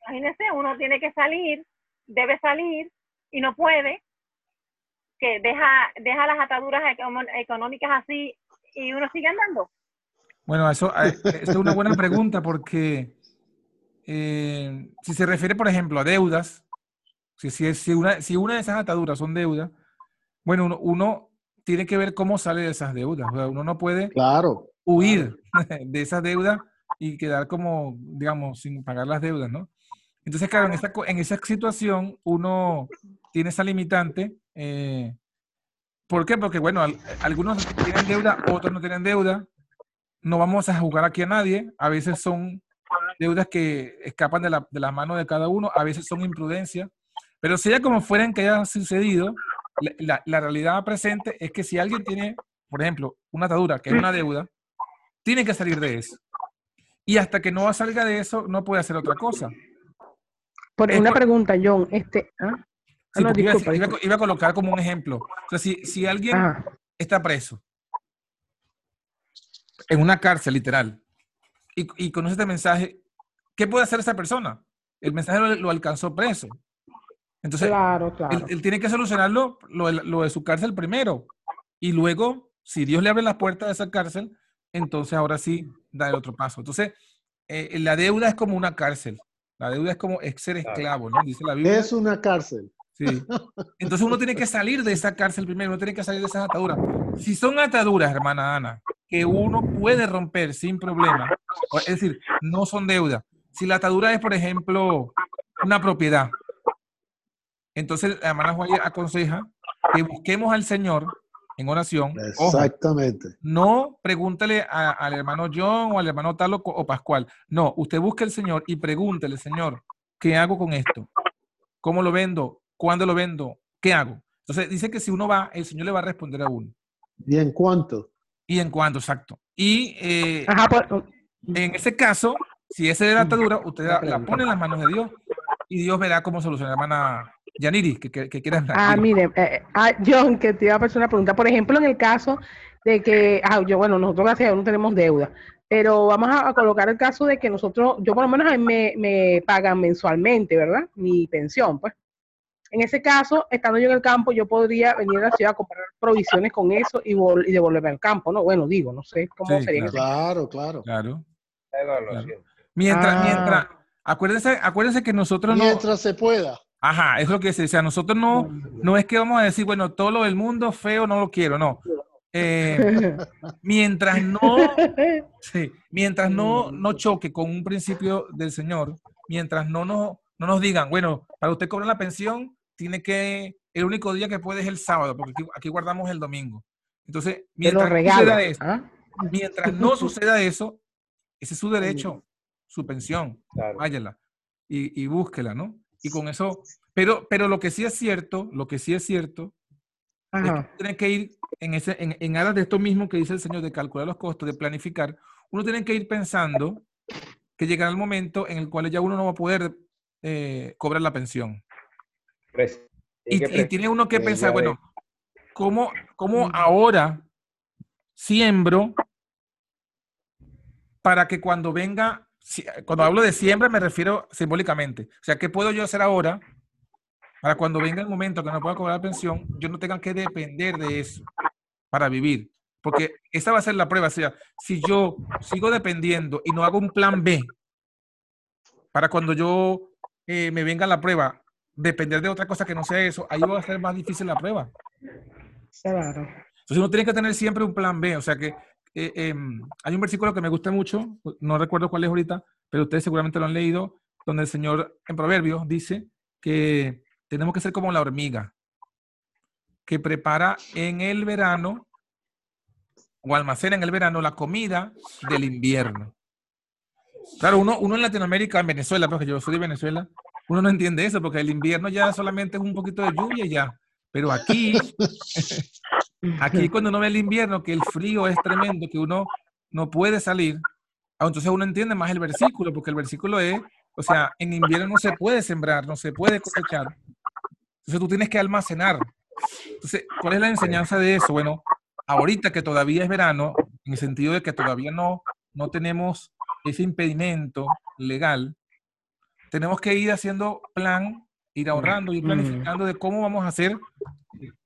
imagínense, uno tiene que salir, debe salir y no puede, que deja, deja las ataduras económicas así y uno sigue andando. Bueno, eso, eh, esa es una buena pregunta porque eh, si se refiere, por ejemplo, a deudas, si, si, si una, si una de esas ataduras son deudas, bueno, uno, uno tiene que ver cómo sale de esas deudas. O sea, uno no puede Claro. Huir de esas deudas y quedar como, digamos, sin pagar las deudas, ¿no? Entonces, claro, en esa, en esa situación uno tiene esa limitante. eh, ¿Por qué? Porque, bueno, al- algunos tienen deuda, otros no tienen deuda. No vamos a jugar aquí a nadie. A veces son deudas que escapan de la, de las manos de cada uno, a veces son imprudencia. Pero sea como fuera en que haya sucedido, la, la- la realidad presente es que si alguien tiene, por ejemplo, una atadura, que es una deuda, tiene que salir de eso. Y hasta que no salga de eso, no puede hacer otra cosa. Por Es una por- pregunta, John. Este, Sí, no, porque iba, a iba iba colocar como un ejemplo. O sea, si, si alguien Ajá. está preso en una cárcel, literal, y, y conoce este mensaje, ¿qué puede hacer esa persona? El mensaje lo, lo alcanzó preso. Entonces, Claro, claro. él, él tiene que solucionarlo lo, lo de su cárcel primero. Y luego, si Dios le abre las puertas de esa cárcel, entonces ahora sí da el otro paso. Entonces, eh, la deuda es como una cárcel. La deuda es como ser esclavo, ¿no? Dice la Biblia. Es una cárcel. Sí. Entonces uno tiene que salir de esa cárcel primero, uno tiene que salir de esas ataduras. Si son ataduras, hermana Ana, que uno puede romper sin problema, es decir, no son deuda. Si la atadura es, por ejemplo, una propiedad, entonces la hermana Juárez aconseja que busquemos al Señor en oración. Ojo, Exactamente. no pregúntele a- al hermano John o al hermano Talo o Pascual. No, usted busque al Señor y pregúntele, Señor, ¿qué hago con esto? ¿Cómo lo vendo? ¿Cuándo lo vendo? ¿Qué hago? Entonces dice que si uno va, el Señor le va a responder a uno. ¿Y en cuánto? ¿Y en cuándo? Exacto. Y eh, Ajá, pues, en ese caso, si esa es la atadura, usted la, pone en las manos de Dios y Dios verá cómo soluciona. Hermana Yaniri, que, que, hablar. Ah, mire, eh, eh, ah, John, que te iba a hacer una pregunta. Por ejemplo, en el caso de que, ah, yo, bueno, nosotros gracias a Dios no tenemos deuda, pero vamos a, a colocar el caso de que nosotros, yo por lo menos a mí me, me pagan mensualmente, ¿verdad? Mi pensión, pues. En ese caso, estando yo en el campo, yo podría venir a la ciudad a comprar provisiones con eso y, vol- y devolverme al campo, ¿no? Bueno, digo, no sé cómo Sí, sería. en Claro, claro. Claro. La evaluación. Mientras, Ah. mientras, acuérdense, acuérdense que nosotros no, Mientras se pueda. Ajá, es lo que se dice, o sea, nosotros no, no es que vamos a decir, bueno, todo lo del mundo feo no lo quiero, no. Eh, mientras no, sí, mientras no, no choque con un principio del Señor, mientras no nos, no nos digan, bueno, para usted cobrar la pensión, tiene que, el único día que puede es el sábado, porque aquí, aquí guardamos el domingo. Entonces, mientras no regalo. suceda eso, ¿ah? mientras no suceda eso, ese es su derecho, su pensión, Claro. váyala y, y búsquela, ¿no? Y con eso, pero, pero lo que sí es cierto, lo que sí es cierto, es que Ajá. uno tiene que ir en, ese, en, en aras de esto mismo que dice el Señor, de calcular los costos, de planificar, uno tiene que ir pensando que llegará el momento en el cual ya uno no va a poder eh, cobrar la pensión. Y, y tiene uno que pensar, bueno, ¿cómo, cómo ahora siembro para que cuando venga, cuando hablo de siembra me refiero simbólicamente, o sea, ¿qué puedo yo hacer ahora para cuando venga el momento que no pueda cobrar pensión, yo no tenga que depender de eso para vivir? Porque esa va a ser la prueba, o sea, si yo sigo dependiendo y no hago un plan B para cuando yo eh, me venga la prueba, depender de otra cosa que no sea eso, ahí va a ser más difícil la prueba. Claro. Entonces uno tiene que tener siempre un plan B. O sea que eh, em, hay un versículo que me gusta mucho, no recuerdo cuál es ahorita, pero ustedes seguramente lo han leído, donde el Señor en Proverbios dice que tenemos que ser como la hormiga, que prepara en el verano o almacena en el verano la comida del invierno. Claro, uno, uno en Latinoamérica, en Venezuela, porque yo soy de Venezuela, uno no entiende eso, porque el invierno ya solamente es un poquito de lluvia y ya. Pero aquí, aquí cuando uno ve el invierno, que el frío es tremendo, que uno no puede salir, ah, entonces uno entiende más el versículo, porque el versículo es, o sea, en invierno no se puede sembrar, no se puede cosechar. Entonces tú tienes que almacenar. Entonces, ¿cuál es la enseñanza de eso? Bueno, ahorita que todavía es verano, en el sentido de que todavía no, no tenemos ese impedimento legal, tenemos que ir haciendo plan, ir ahorrando, ir planificando de cómo vamos a hacer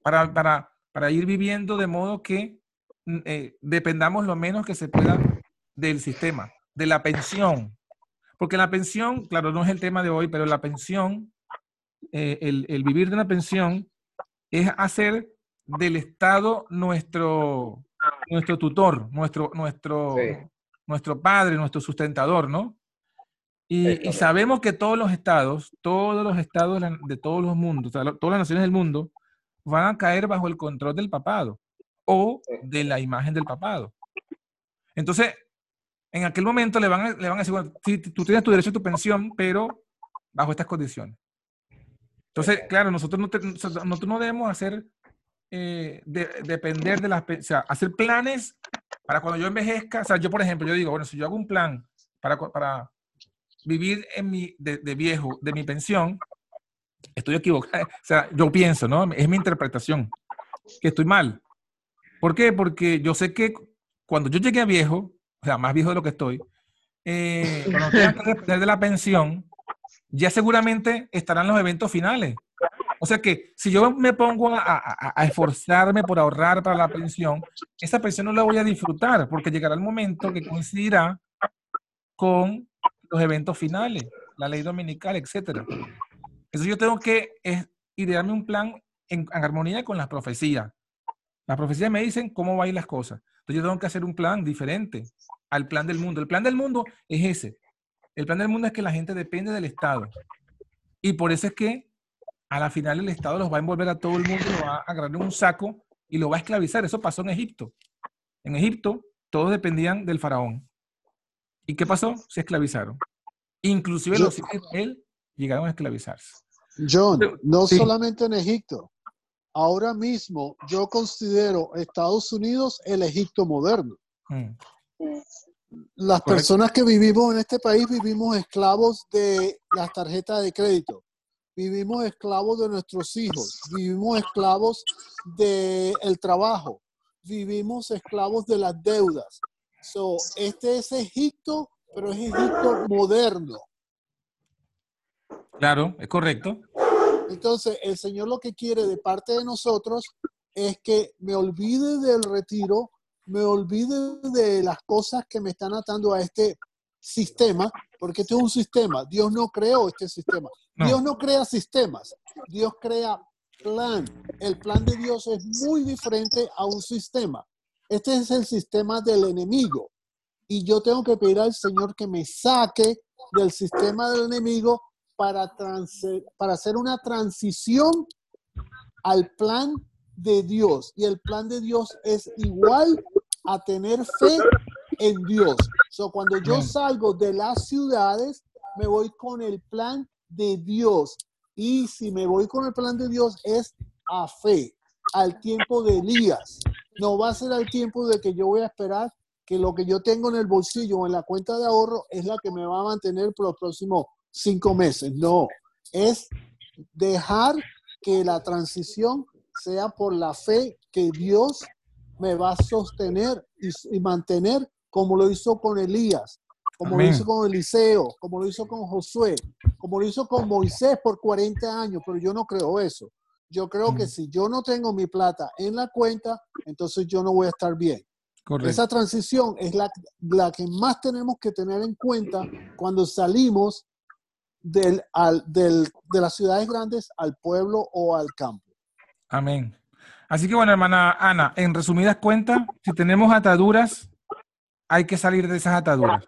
para, para, para ir viviendo de modo que mm, eh, dependamos lo menos que se pueda del sistema, de la pensión. Porque la pensión, claro, no es el tema de hoy, pero la pensión, eh, el, el vivir de una pensión es hacer del Estado nuestro, nuestro tutor, nuestro, nuestro, Sí. nuestro padre, nuestro sustentador, ¿no? Y, sabemos que todos los estados, todos los estados de, todos los mundos, o sea, lo- todas las naciones del mundo, van a caer bajo el control del papado o de la imagen del papado. Entonces, en aquel momento le van a, le van a decir, bueno, tú tienes tu derecho a tu pensión, pero bajo estas condiciones. Entonces, claro, nosotros no, te- nosotros no debemos hacer, eh, de- depender de las, o sea, hacer planes para cuando yo envejezca. O sea, yo, por ejemplo, yo digo, bueno, si yo hago un plan para, para vivir en mi, de, de viejo, de mi pensión, estoy equivocado. O sea, yo pienso, ¿no? Es mi interpretación, que estoy mal. ¿Por qué? Porque yo sé que cuando yo llegue a viejo, o sea, más viejo de lo que estoy, eh, cuando tenga que depender de la pensión, ya seguramente estarán los eventos finales. O sea que si yo me pongo a, a- a esforzarme por ahorrar para la pensión, esa pensión no la voy a disfrutar porque llegará el momento que coincidirá con los eventos finales, la ley dominical, etcétera. Entonces yo tengo que es, idearme un plan en, en armonía con las profecías. Las profecías me dicen cómo van a ir las cosas. Entonces yo tengo que hacer un plan diferente al plan del mundo. El plan del mundo es ese. El plan del mundo es que la gente depende del Estado. Y por eso es que a la final el Estado los va a envolver a todo el mundo, lo va a agarrar en un saco y lo va a esclavizar. Eso pasó en Egipto. En Egipto todos dependían del faraón. ¿Y qué pasó? Se esclavizaron. Inclusive los hijos de Israel llegaron a esclavizarse. John, no Sí. solamente en Egipto. Ahora mismo yo considero Estados Unidos el Egipto moderno. Mm. Las Correcto. personas que vivimos en este país vivimos esclavos de las tarjetas de crédito, vivimos esclavos de nuestros hijos, vivimos esclavos del trabajo, vivimos esclavos de las deudas. So, este es Egipto, pero es Egipto moderno. Claro, es correcto. Entonces, el Señor lo que quiere de parte de nosotros es que me olvide del retiro, me olvide de las cosas que me están atando a este sistema, porque este es un sistema. Dios no creó este sistema. No. Dios no crea sistemas. Dios crea plan. El plan de Dios es muy diferente a un sistema. Este es el sistema del enemigo. Y yo tengo que pedir al Señor que me saque del sistema del enemigo para, para hacer una transición al plan de Dios. Y el plan de Dios es igual a tener fe en Dios. So, cuando yo salgo de las ciudades, me voy con el plan de Dios. Y si me voy con el plan de Dios es a fe, al tiempo de Elías. No va a ser al tiempo de que yo voy a esperar que lo que yo tengo en el bolsillo o en la cuenta de ahorro es la que me va a mantener por los próximos cinco meses. No, es dejar que la transición sea por la fe que Dios me va a sostener y, y mantener como lo hizo con Elías, como Amén. lo hizo con Eliseo, como lo hizo con Josué, como lo hizo con Moisés por 40 años, pero yo no creo eso. Yo creo que Mm. si yo no tengo mi plata en la cuenta, entonces yo no voy a estar bien. Correcto. Esa transición es la, la que más tenemos que tener en cuenta cuando salimos del, al- del- de las ciudades grandes al pueblo o al campo. Amén. Así que bueno, hermana Ana, en resumidas cuentas, si tenemos ataduras, hay que salir de esas ataduras.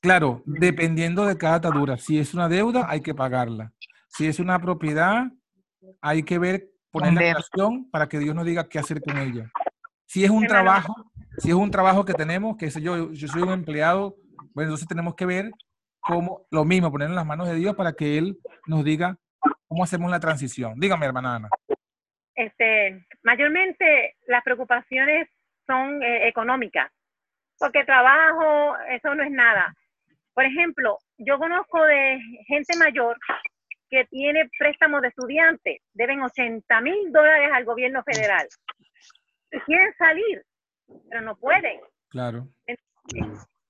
Claro, dependiendo de cada atadura. Si es una deuda, hay que pagarla. Si es una propiedad, hay que ver, ponerla en Vender. oración para que Dios nos diga qué hacer con ella. Si es un trabajo, si es un trabajo que tenemos, que sé yo, yo soy un empleado, bueno, entonces tenemos que ver cómo, lo mismo, poner en las manos de Dios para que Él nos diga cómo hacemos la transición. Dígame, hermana Ana. este, mayormente las preocupaciones son eh, económicas, porque trabajo, eso no es nada. Por ejemplo, yo conozco de gente mayor que tiene préstamos de estudiantes, deben 80 mil dólares al gobierno federal y quieren salir, pero no pueden. Claro.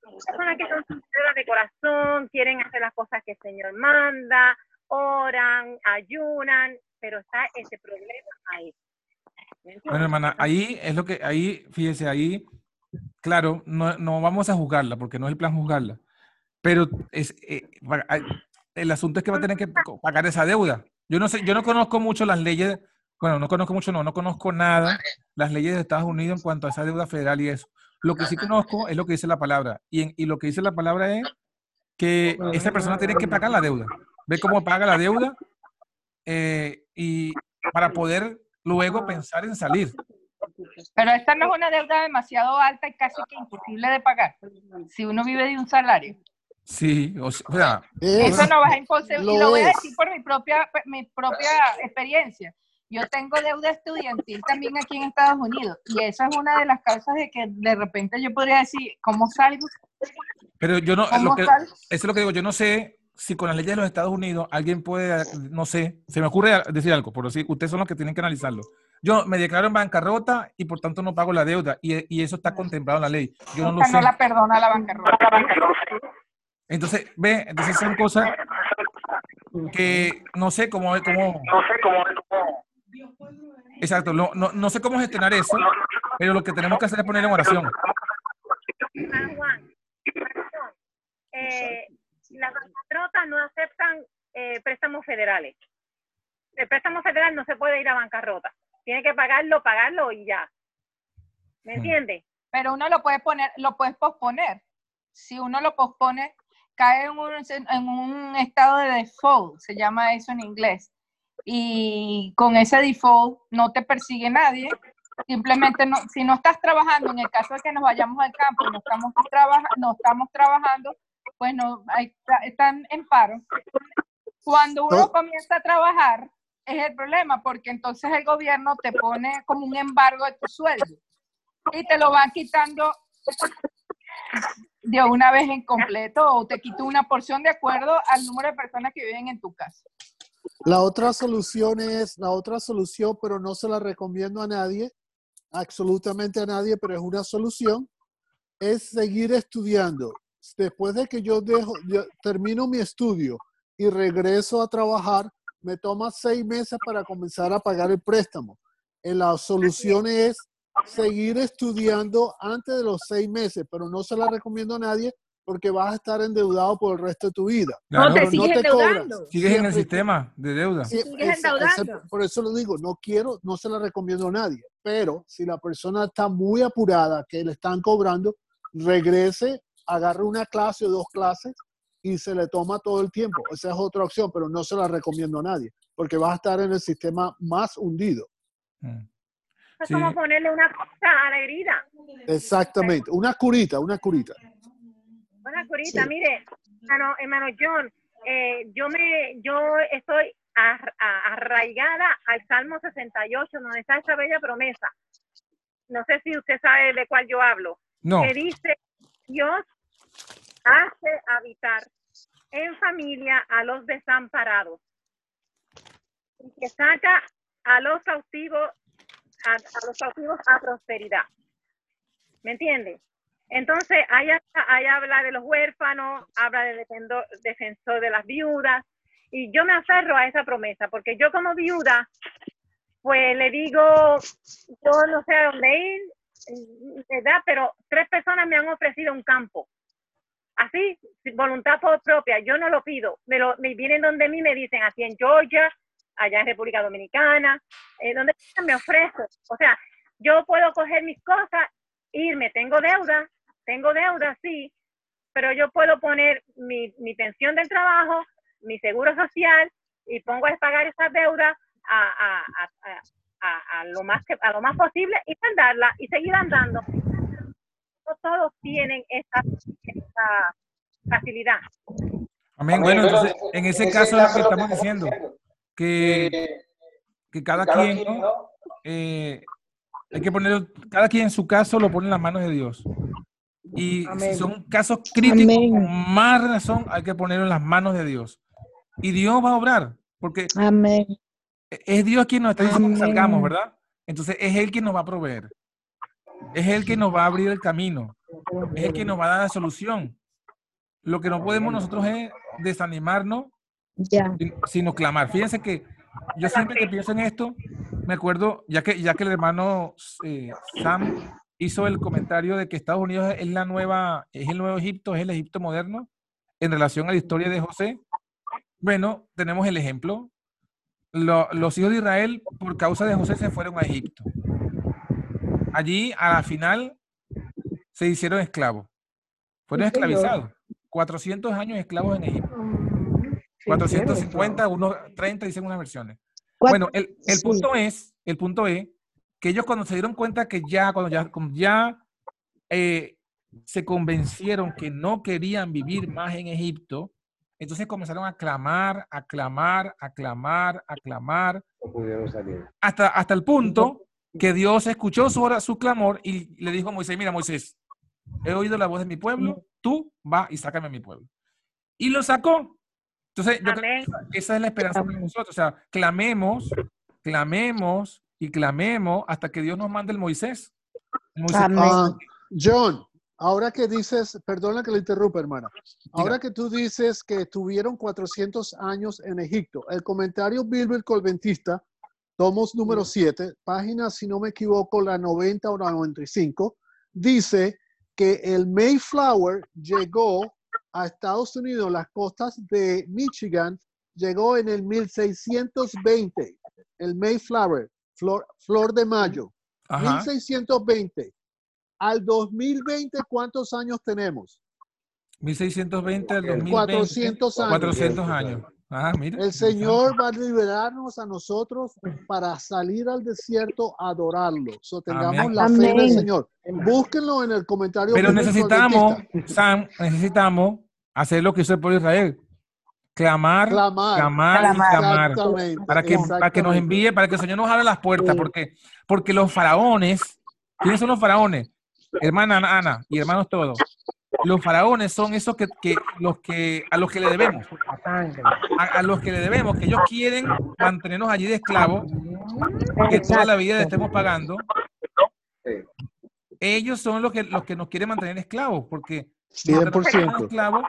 Personas que son sinceras de corazón, quieren hacer las cosas que el Señor manda, oran, ayunan, pero está ese problema ahí. Bueno, hermana, ahí es lo que, ahí, fíjese, ahí, claro, no, no vamos a juzgarla, porque no es el plan juzgarla, pero es, eh, el asunto es que va a tener que pagar esa deuda. Yo no sé, yo no conozco mucho las leyes, bueno, no conozco mucho, no, no conozco nada las leyes de Estados Unidos en cuanto a esa deuda federal y eso. Lo que sí conozco es lo que dice la palabra, y, en- y lo que dice la palabra es que esa persona tiene que pagar la deuda. Ve cómo paga la deuda eh, y para poder luego pensar en salir. Pero esta no es una deuda demasiado alta y casi que imposible de pagar. Si uno vive de un salario. Sí, o sea, Es- Eso no va a imposible. Y lo voy a decir por mi propia, mi propia experiencia. Yo tengo deuda estudiantil también aquí en Estados Unidos. Y esa es una de las causas de que de repente yo podría decir, ¿cómo salgo? pero yo no, lo ¿Cómo que, salgo? eso es lo que digo, yo no sé si con las leyes de los Estados Unidos alguien puede, no sé, se me ocurre decir algo, por decir, ustedes son los que tienen que analizarlo. Yo me declaro en bancarrota y por tanto no pago la deuda y, y eso está contemplado en la ley. Yo no lo sé. no la perdona la bancarrota. Entonces, ve, entonces son cosas que no sé cómo, cómo, exacto, no, no, no sé cómo gestionar eso, pero lo que tenemos que hacer es poner en oración. San Juan, corazón, eh, las bancarrotas no aceptan eh, préstamos federales. El préstamo federal no se puede ir a bancarrota. Tiene que pagarlo, pagarlo y ya. ¿Me Mm. entiendes? Pero uno lo puede poner, lo puedes posponer. Si uno lo pospone, cae en un, en un estado de default, se llama eso en inglés. Y con ese default no te persigue nadie Simplemente no, si no estás trabajando, en el caso de que nos vayamos al campo y no estamos, trabaja, no estamos trabajando, pues no, está- están en paro. Cuando uno No. comienza a trabajar, es el problema, porque entonces el gobierno te pone como un embargo de tu sueldo y te lo van quitando de una vez en completo o te quita una porción de acuerdo al número de personas que viven en tu casa. La otra solución es, la otra solución, pero no se la recomiendo a nadie, absolutamente a nadie, pero es una solución, es seguir estudiando. Después de que yo dejo, termino mi estudio y regreso a trabajar, me toma seis meses para comenzar a pagar el préstamo. Eh, la solución es seguir estudiando antes de los seis meses, pero no se la recomiendo a nadie porque vas a estar endeudado por el resto de tu vida. Claro, no te pero no sigues te cobran. endeudando. sigues en el sistema de deuda. Sí, Sigues ese- ese- endeudando. por eso lo digo, no quiero, no se la recomiendo a nadie, pero si la persona está muy apurada, que le están cobrando, regrese, agarre una clase o dos clases y se le toma todo el tiempo. Esa es otra opción, pero no se la recomiendo a nadie, porque vas a estar en el sistema más hundido. Mm. Es Sí. como ponerle una cosa a la herida. Exactamente, una curita, una curita. Curita, Sí. mire, hermano, hermano John, eh, yo me, yo estoy arraigada al Salmo 68, donde está esa bella promesa. No sé si usted sabe de cuál yo hablo. No, Que dice, Dios hace habitar en familia a los desamparados. Y que saca a los cautivos, a, a los cautivos a prosperidad. ¿Me entiende? Entonces, ahí, ahí habla de los huérfanos, habla de defendo- defensor de las viudas, y yo me aferro a esa promesa, porque yo como viuda, pues le digo, yo no sé a dónde ir, ¿verdad? Pero tres personas me han ofrecido un campo. Así, voluntad propia, yo no lo pido, me, lo, me vienen donde mí me dicen, así en Georgia, allá en República Dominicana, eh, donde me ofrezco. O sea, yo puedo coger mis cosas, irme, tengo deuda, tengo deuda, sí, pero yo puedo poner mi, mi pensión del trabajo, mi seguro social y pongo a pagar esas deudas a, a, a, a- lo más que, a lo más posible y mandarla y seguir andando. No todos tienen esa, esa facilidad. amén. Bueno, entonces, en ese caso es lo que estamos diciendo, que, que cada quien, ¿no? Eh, hay que poner, cada quien en su caso lo pone en las manos de Dios. Y si son casos críticos, Amén. con más razón hay que ponerlo en las manos de Dios. Y Dios va a obrar, porque Amén. es Dios quien nos está diciendo que salgamos, ¿verdad? Entonces es Él quien nos va a proveer. Es Él quien nos va a abrir el camino. Es Él quien nos va a dar la solución. Lo que no podemos nosotros es desanimarnos, sin- sino clamar. Fíjense que yo siempre que pienso en esto, me acuerdo, ya que, ya que el hermano eh, Sam hizo el comentario de que Estados Unidos es la nueva, es el nuevo Egipto, es el Egipto moderno, en relación a la historia de José. Bueno, tenemos el ejemplo. Lo- los hijos de Israel, por causa de José, se fueron a Egipto. Allí, a la final, se hicieron esclavos. Fueron esclavizados. 400 años esclavos en Egipto. Mm, sí, 450, entiendo, unos 30 dicen unas versiones. Bueno, el, el punto es, el punto es que ellos cuando se dieron cuenta que ya, cuando ya, ya eh, se convencieron que no querían vivir más en Egipto, entonces comenzaron a clamar, a clamar, a clamar, a clamar, No pudieron salir. hasta, hasta el punto que Dios escuchó su, hora- su clamor y le dijo a Moisés, mira Moisés, he oído la voz de mi pueblo, tú va y sácame a mi pueblo. Y lo sacó. Entonces, yo creo que esa, es la esperanza para nosotros. O sea, clamemos, clamemos y clamemos hasta que Dios nos mande el Moisés. El Moisés Amén. Ah, John, ahora que dices, perdona que le interrumpa, hermana. Ahora que tú dices que estuvieron 400 años en Egipto, el comentario bíblico adventista, tomos número 7, página, si no me equivoco, la 90 o la 95, dice que el Mayflower llegó a Estados Unidos, las costas de Michigan, llegó en el 1620. El Mayflower, flor, flor de mayo. Ajá. 1620. Al 2020, ¿cuántos años tenemos? 1620 al 2020. 400 años. 400 años. Ah, mira. El Señor va a liberarnos a nosotros para salir al desierto a adorarlo. So, tengamos Amén. la fe en el Amén. Señor. Búsquenlo en el comentario. Pero necesitamos. Sam, necesitamos hacer lo que hizo el pueblo de Israel. Clamar, Clamar. clamar, Clamar. Exactamente, Para que, para que nos envíe, para que el Señor nos abra las puertas. Porque, porque los faraones, ¿quiénes son los faraones? Hermana Ana y hermanos todos. Los faraones son esos que, que, los que a los que le debemos. A, a los que le debemos, que ellos quieren mantenernos allí de esclavos, que toda la vida le estemos pagando. Ellos son los que, los que nos quieren mantener esclavos, porque 100%. esclavos,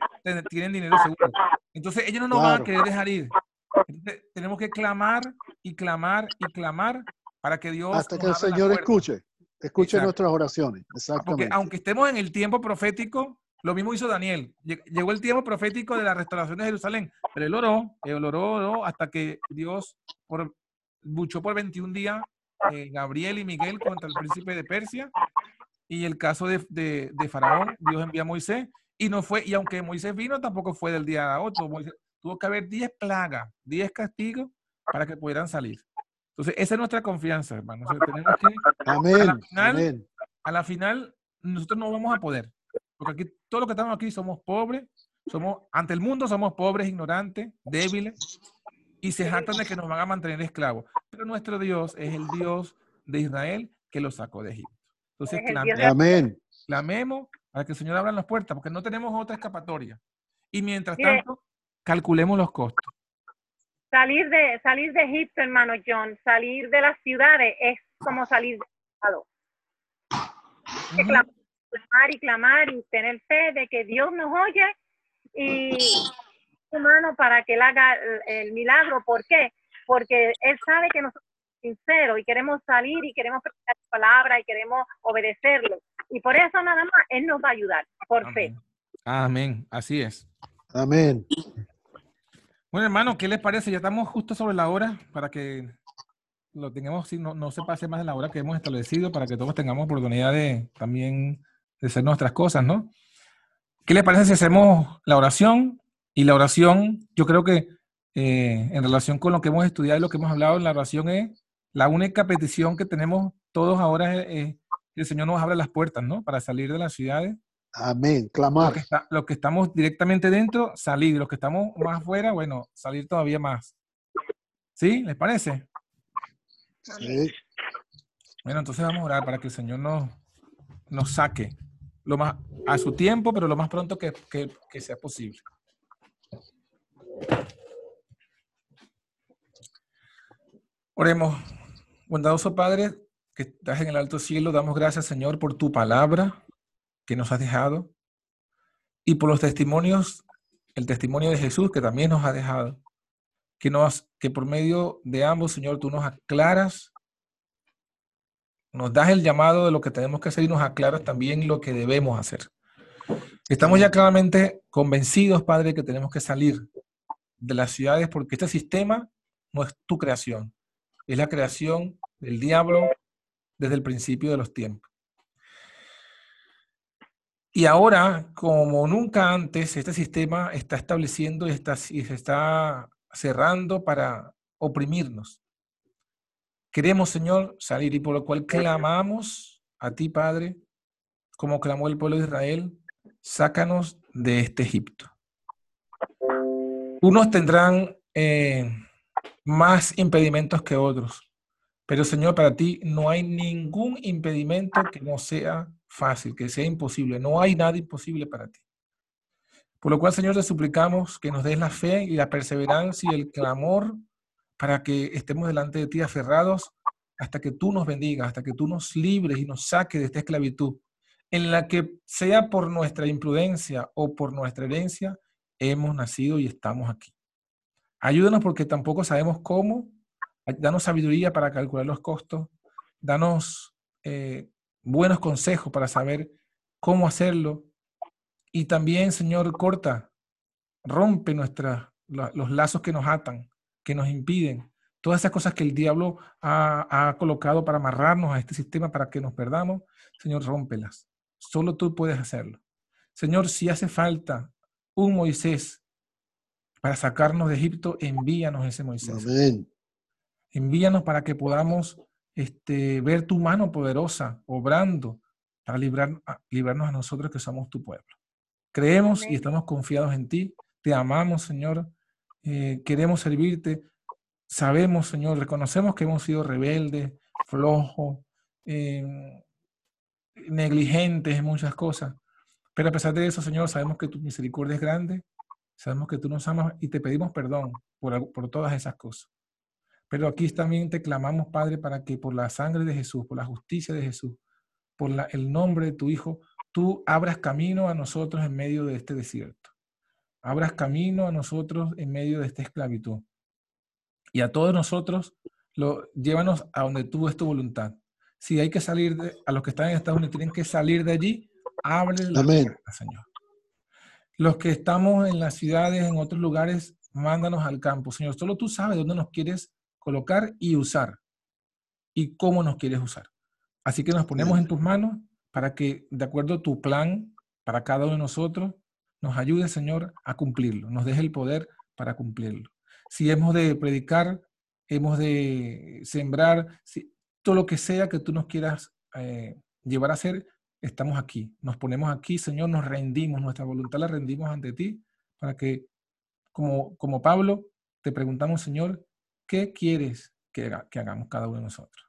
tienen dinero seguro. Entonces ellos no nos van a Claro. querer dejar ir. Entonces, tenemos que clamar y clamar y clamar para que Dios Hasta que el Señor escuche. Escuche Exacto. nuestras oraciones. Porque Exactamente. aunque estemos en el tiempo profético, lo mismo hizo Daniel. Lle- Llegó el tiempo profético de la restauración de Jerusalén, pero él oró, él oró, oró hasta que Dios por, luchó por 21 días eh, Gabriel y Miguel contra el príncipe de Persia. Y el caso de, de- de Faraón, Dios envía a Moisés y no fue, y aunque Moisés vino, tampoco fue del día a otro. Moisés- tuvo que haber 10 plagas, 10 castigos para que pudieran salir. Entonces, esa es nuestra confianza, hermanos. O sea, tenemos que Amén. final- Amén. a la final nosotros no vamos a poder. Porque aquí, todos los que estamos aquí somos pobres, somos, ante el mundo somos pobres, ignorantes, débiles, y se jactan de que nos van a mantener esclavos. Pero nuestro Dios es el Dios de Israel que los sacó de Egipto. Entonces, Es el clame- Dios de- Amén. clamemos para que el Señor abra las puertas, porque no tenemos otra escapatoria. Y mientras Mire. tanto, calculemos los costos. Salir de, salir de Egipto, hermano John, salir de las ciudades es como salir del Estado. Que Ujú. clamar, clamar y clamar y tener fe de que Dios nos oye y humano para que él haga el, el milagro. ¿Por qué? Porque él sabe que nosotros sinceros y queremos salir y queremos predicar su palabra y queremos obedecerlo. Y por eso nada más él nos va a ayudar, por fe. Amén. Amén. Así es. Amén. Bueno, hermano, ¿qué les parece? Ya estamos justo sobre la hora para que lo tengamos, si no, no se pase más de la hora que hemos establecido, para que todos tengamos oportunidad de también de hacer nuestras cosas, ¿no? ¿Qué les parece si hacemos la oración? Y la oración, yo creo que eh, en relación con lo que hemos estudiado y lo que hemos hablado, la oración es la única petición que tenemos todos ahora es, es que el Señor nos abra las puertas, ¿no? Para salir de las ciudades Amén. los Clamar. que, está- los que estamos directamente dentro, salir. Los que estamos más afuera, bueno, salir todavía más. ¿Sí? ¿Les parece? Sí. Bueno, entonces vamos a orar para que el Señor nos, nos saque lo más, a su tiempo, pero lo más pronto que, que- que sea posible. Oremos. Bondadoso Padre, que estás en el alto cielo, damos gracias, Señor, por tu palabra que nos has dejado y por los testimonios, el testimonio de Jesús que también nos ha dejado. Que, nos, que por medio de ambos, Señor, tú nos aclaras, nos das el llamado de lo que tenemos que hacer y nos aclaras también lo que debemos hacer. Estamos ya claramente convencidos, Padre, que tenemos que salir de las ciudades porque este sistema no es tu creación, es la creación del diablo desde el principio de los tiempos. Y ahora, como nunca antes, este sistema está estableciendo y, está, y se está cerrando para oprimirnos. Queremos, Señor, salir y por lo cual clamamos a ti, Padre, como clamó el pueblo de Israel, sácanos de este Egipto. Unos tendrán eh, más impedimentos que otros, pero Señor, para ti no hay ningún impedimento que no sea fácil, que sea imposible. No hay nada imposible para ti. Por lo cual, Señor, te suplicamos que nos des la fe y la perseverancia y el clamor para que estemos delante de ti aferrados hasta que tú nos bendigas, hasta que tú nos libres y nos saques de esta esclavitud, en la que sea por nuestra imprudencia o por nuestra herencia, hemos nacido y estamos aquí. Ayúdanos porque tampoco sabemos cómo. Danos sabiduría para calcular los costos. Danos eh, buenos consejos para saber cómo hacerlo. Y también, Señor, corta, rompe nuestra, la, los lazos que nos atan, que nos impiden. Todas esas cosas que el diablo ha, ha colocado para amarrarnos a este sistema, para que nos perdamos, Señor, rómpelas. Solo tú puedes hacerlo. Señor, si hace falta un Moisés para sacarnos de Egipto, envíanos ese Moisés. Amén. Envíanos para que podamos este, ver tu mano poderosa obrando para librar, a- librarnos a nosotros que somos tu pueblo. Creemos y estamos confiados en ti. Te amamos, Señor. Eh, queremos servirte. Sabemos, Señor, reconocemos que hemos sido rebeldes, flojos, eh, negligentes en muchas cosas. Pero a pesar de eso, Señor, sabemos que tu misericordia es grande, sabemos que tú nos amas y te pedimos perdón por, por todas esas cosas. Pero aquí también te clamamos, Padre, para que por la sangre de Jesús, por la justicia de Jesús, por la- el nombre de tu Hijo, tú abras camino a nosotros en medio de este desierto. Abras camino a nosotros en medio de esta esclavitud. Y a todos nosotros, lo, llévanos a donde tú es tu voluntad. Si hay que salir, de, a los que están en Estados Unidos tienen que salir de allí, ábrele la Amén. puerta, Señor. Los que estamos en las ciudades, en otros lugares, mándanos al campo. Señor, solo tú sabes dónde nos quieres colocar y usar y cómo nos quieres usar. Así que nos ponemos en tus manos para que, de acuerdo a tu plan para cada uno de nosotros, nos ayude, Señor, a cumplirlo, nos deje el poder para cumplirlo. Si hemos de predicar, hemos de sembrar, si, todo lo que sea que tú nos quieras eh, llevar a hacer, estamos aquí. Nos ponemos aquí, Señor, nos rendimos, nuestra voluntad la rendimos ante ti para que, como, como Pablo, te preguntamos, Señor, ¿qué quieres que, haga- que hagamos cada uno de nosotros?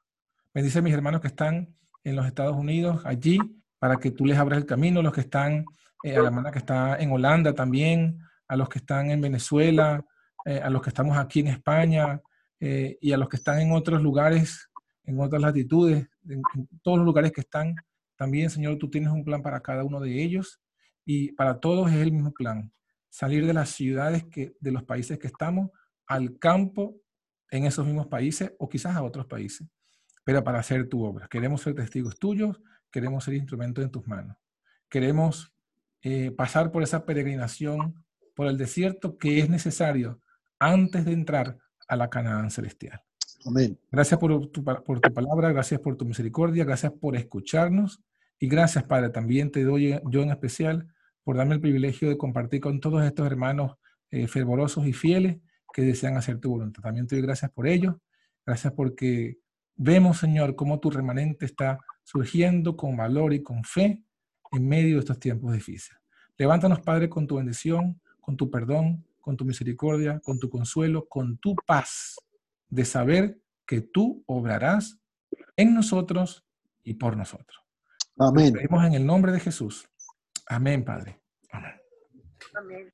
Bendice a mis hermanos que están en los Estados Unidos, allí, para que tú les abras el camino, los que están, eh, a la hermana que está en Holanda también, a los que están en Venezuela, eh, a los que estamos aquí en España eh, y a los que están en otros lugares, en otras latitudes, en todos los lugares que están. También, Señor, tú tienes un plan para cada uno de ellos y para todos es el mismo plan. Salir de las ciudades, que, de los países que estamos, al campo en esos mismos países o quizás a otros países, pero para hacer tu obra. Queremos ser testigos tuyos, queremos ser instrumentos en tus manos. Queremos eh, pasar por esa peregrinación, por el desierto que es necesario antes de entrar a la Canaán celestial. Amén. Gracias por tu, palabra, gracias por tu misericordia, gracias por escucharnos y gracias, Padre, también te doy yo en especial por darme el privilegio de compartir con todos estos hermanos eh, fervorosos y fieles que desean hacer tu voluntad. También te doy gracias por ellos, gracias porque vemos, Señor, cómo tu remanente está surgiendo con valor y con fe en medio de estos tiempos difíciles. Levántanos, Padre, con tu bendición, con tu perdón, con tu misericordia, con tu consuelo, con tu paz de saber que tú obrarás en nosotros y por nosotros. Amén. pedimos en el nombre de Jesús. Amén, Padre. Amén. Amén.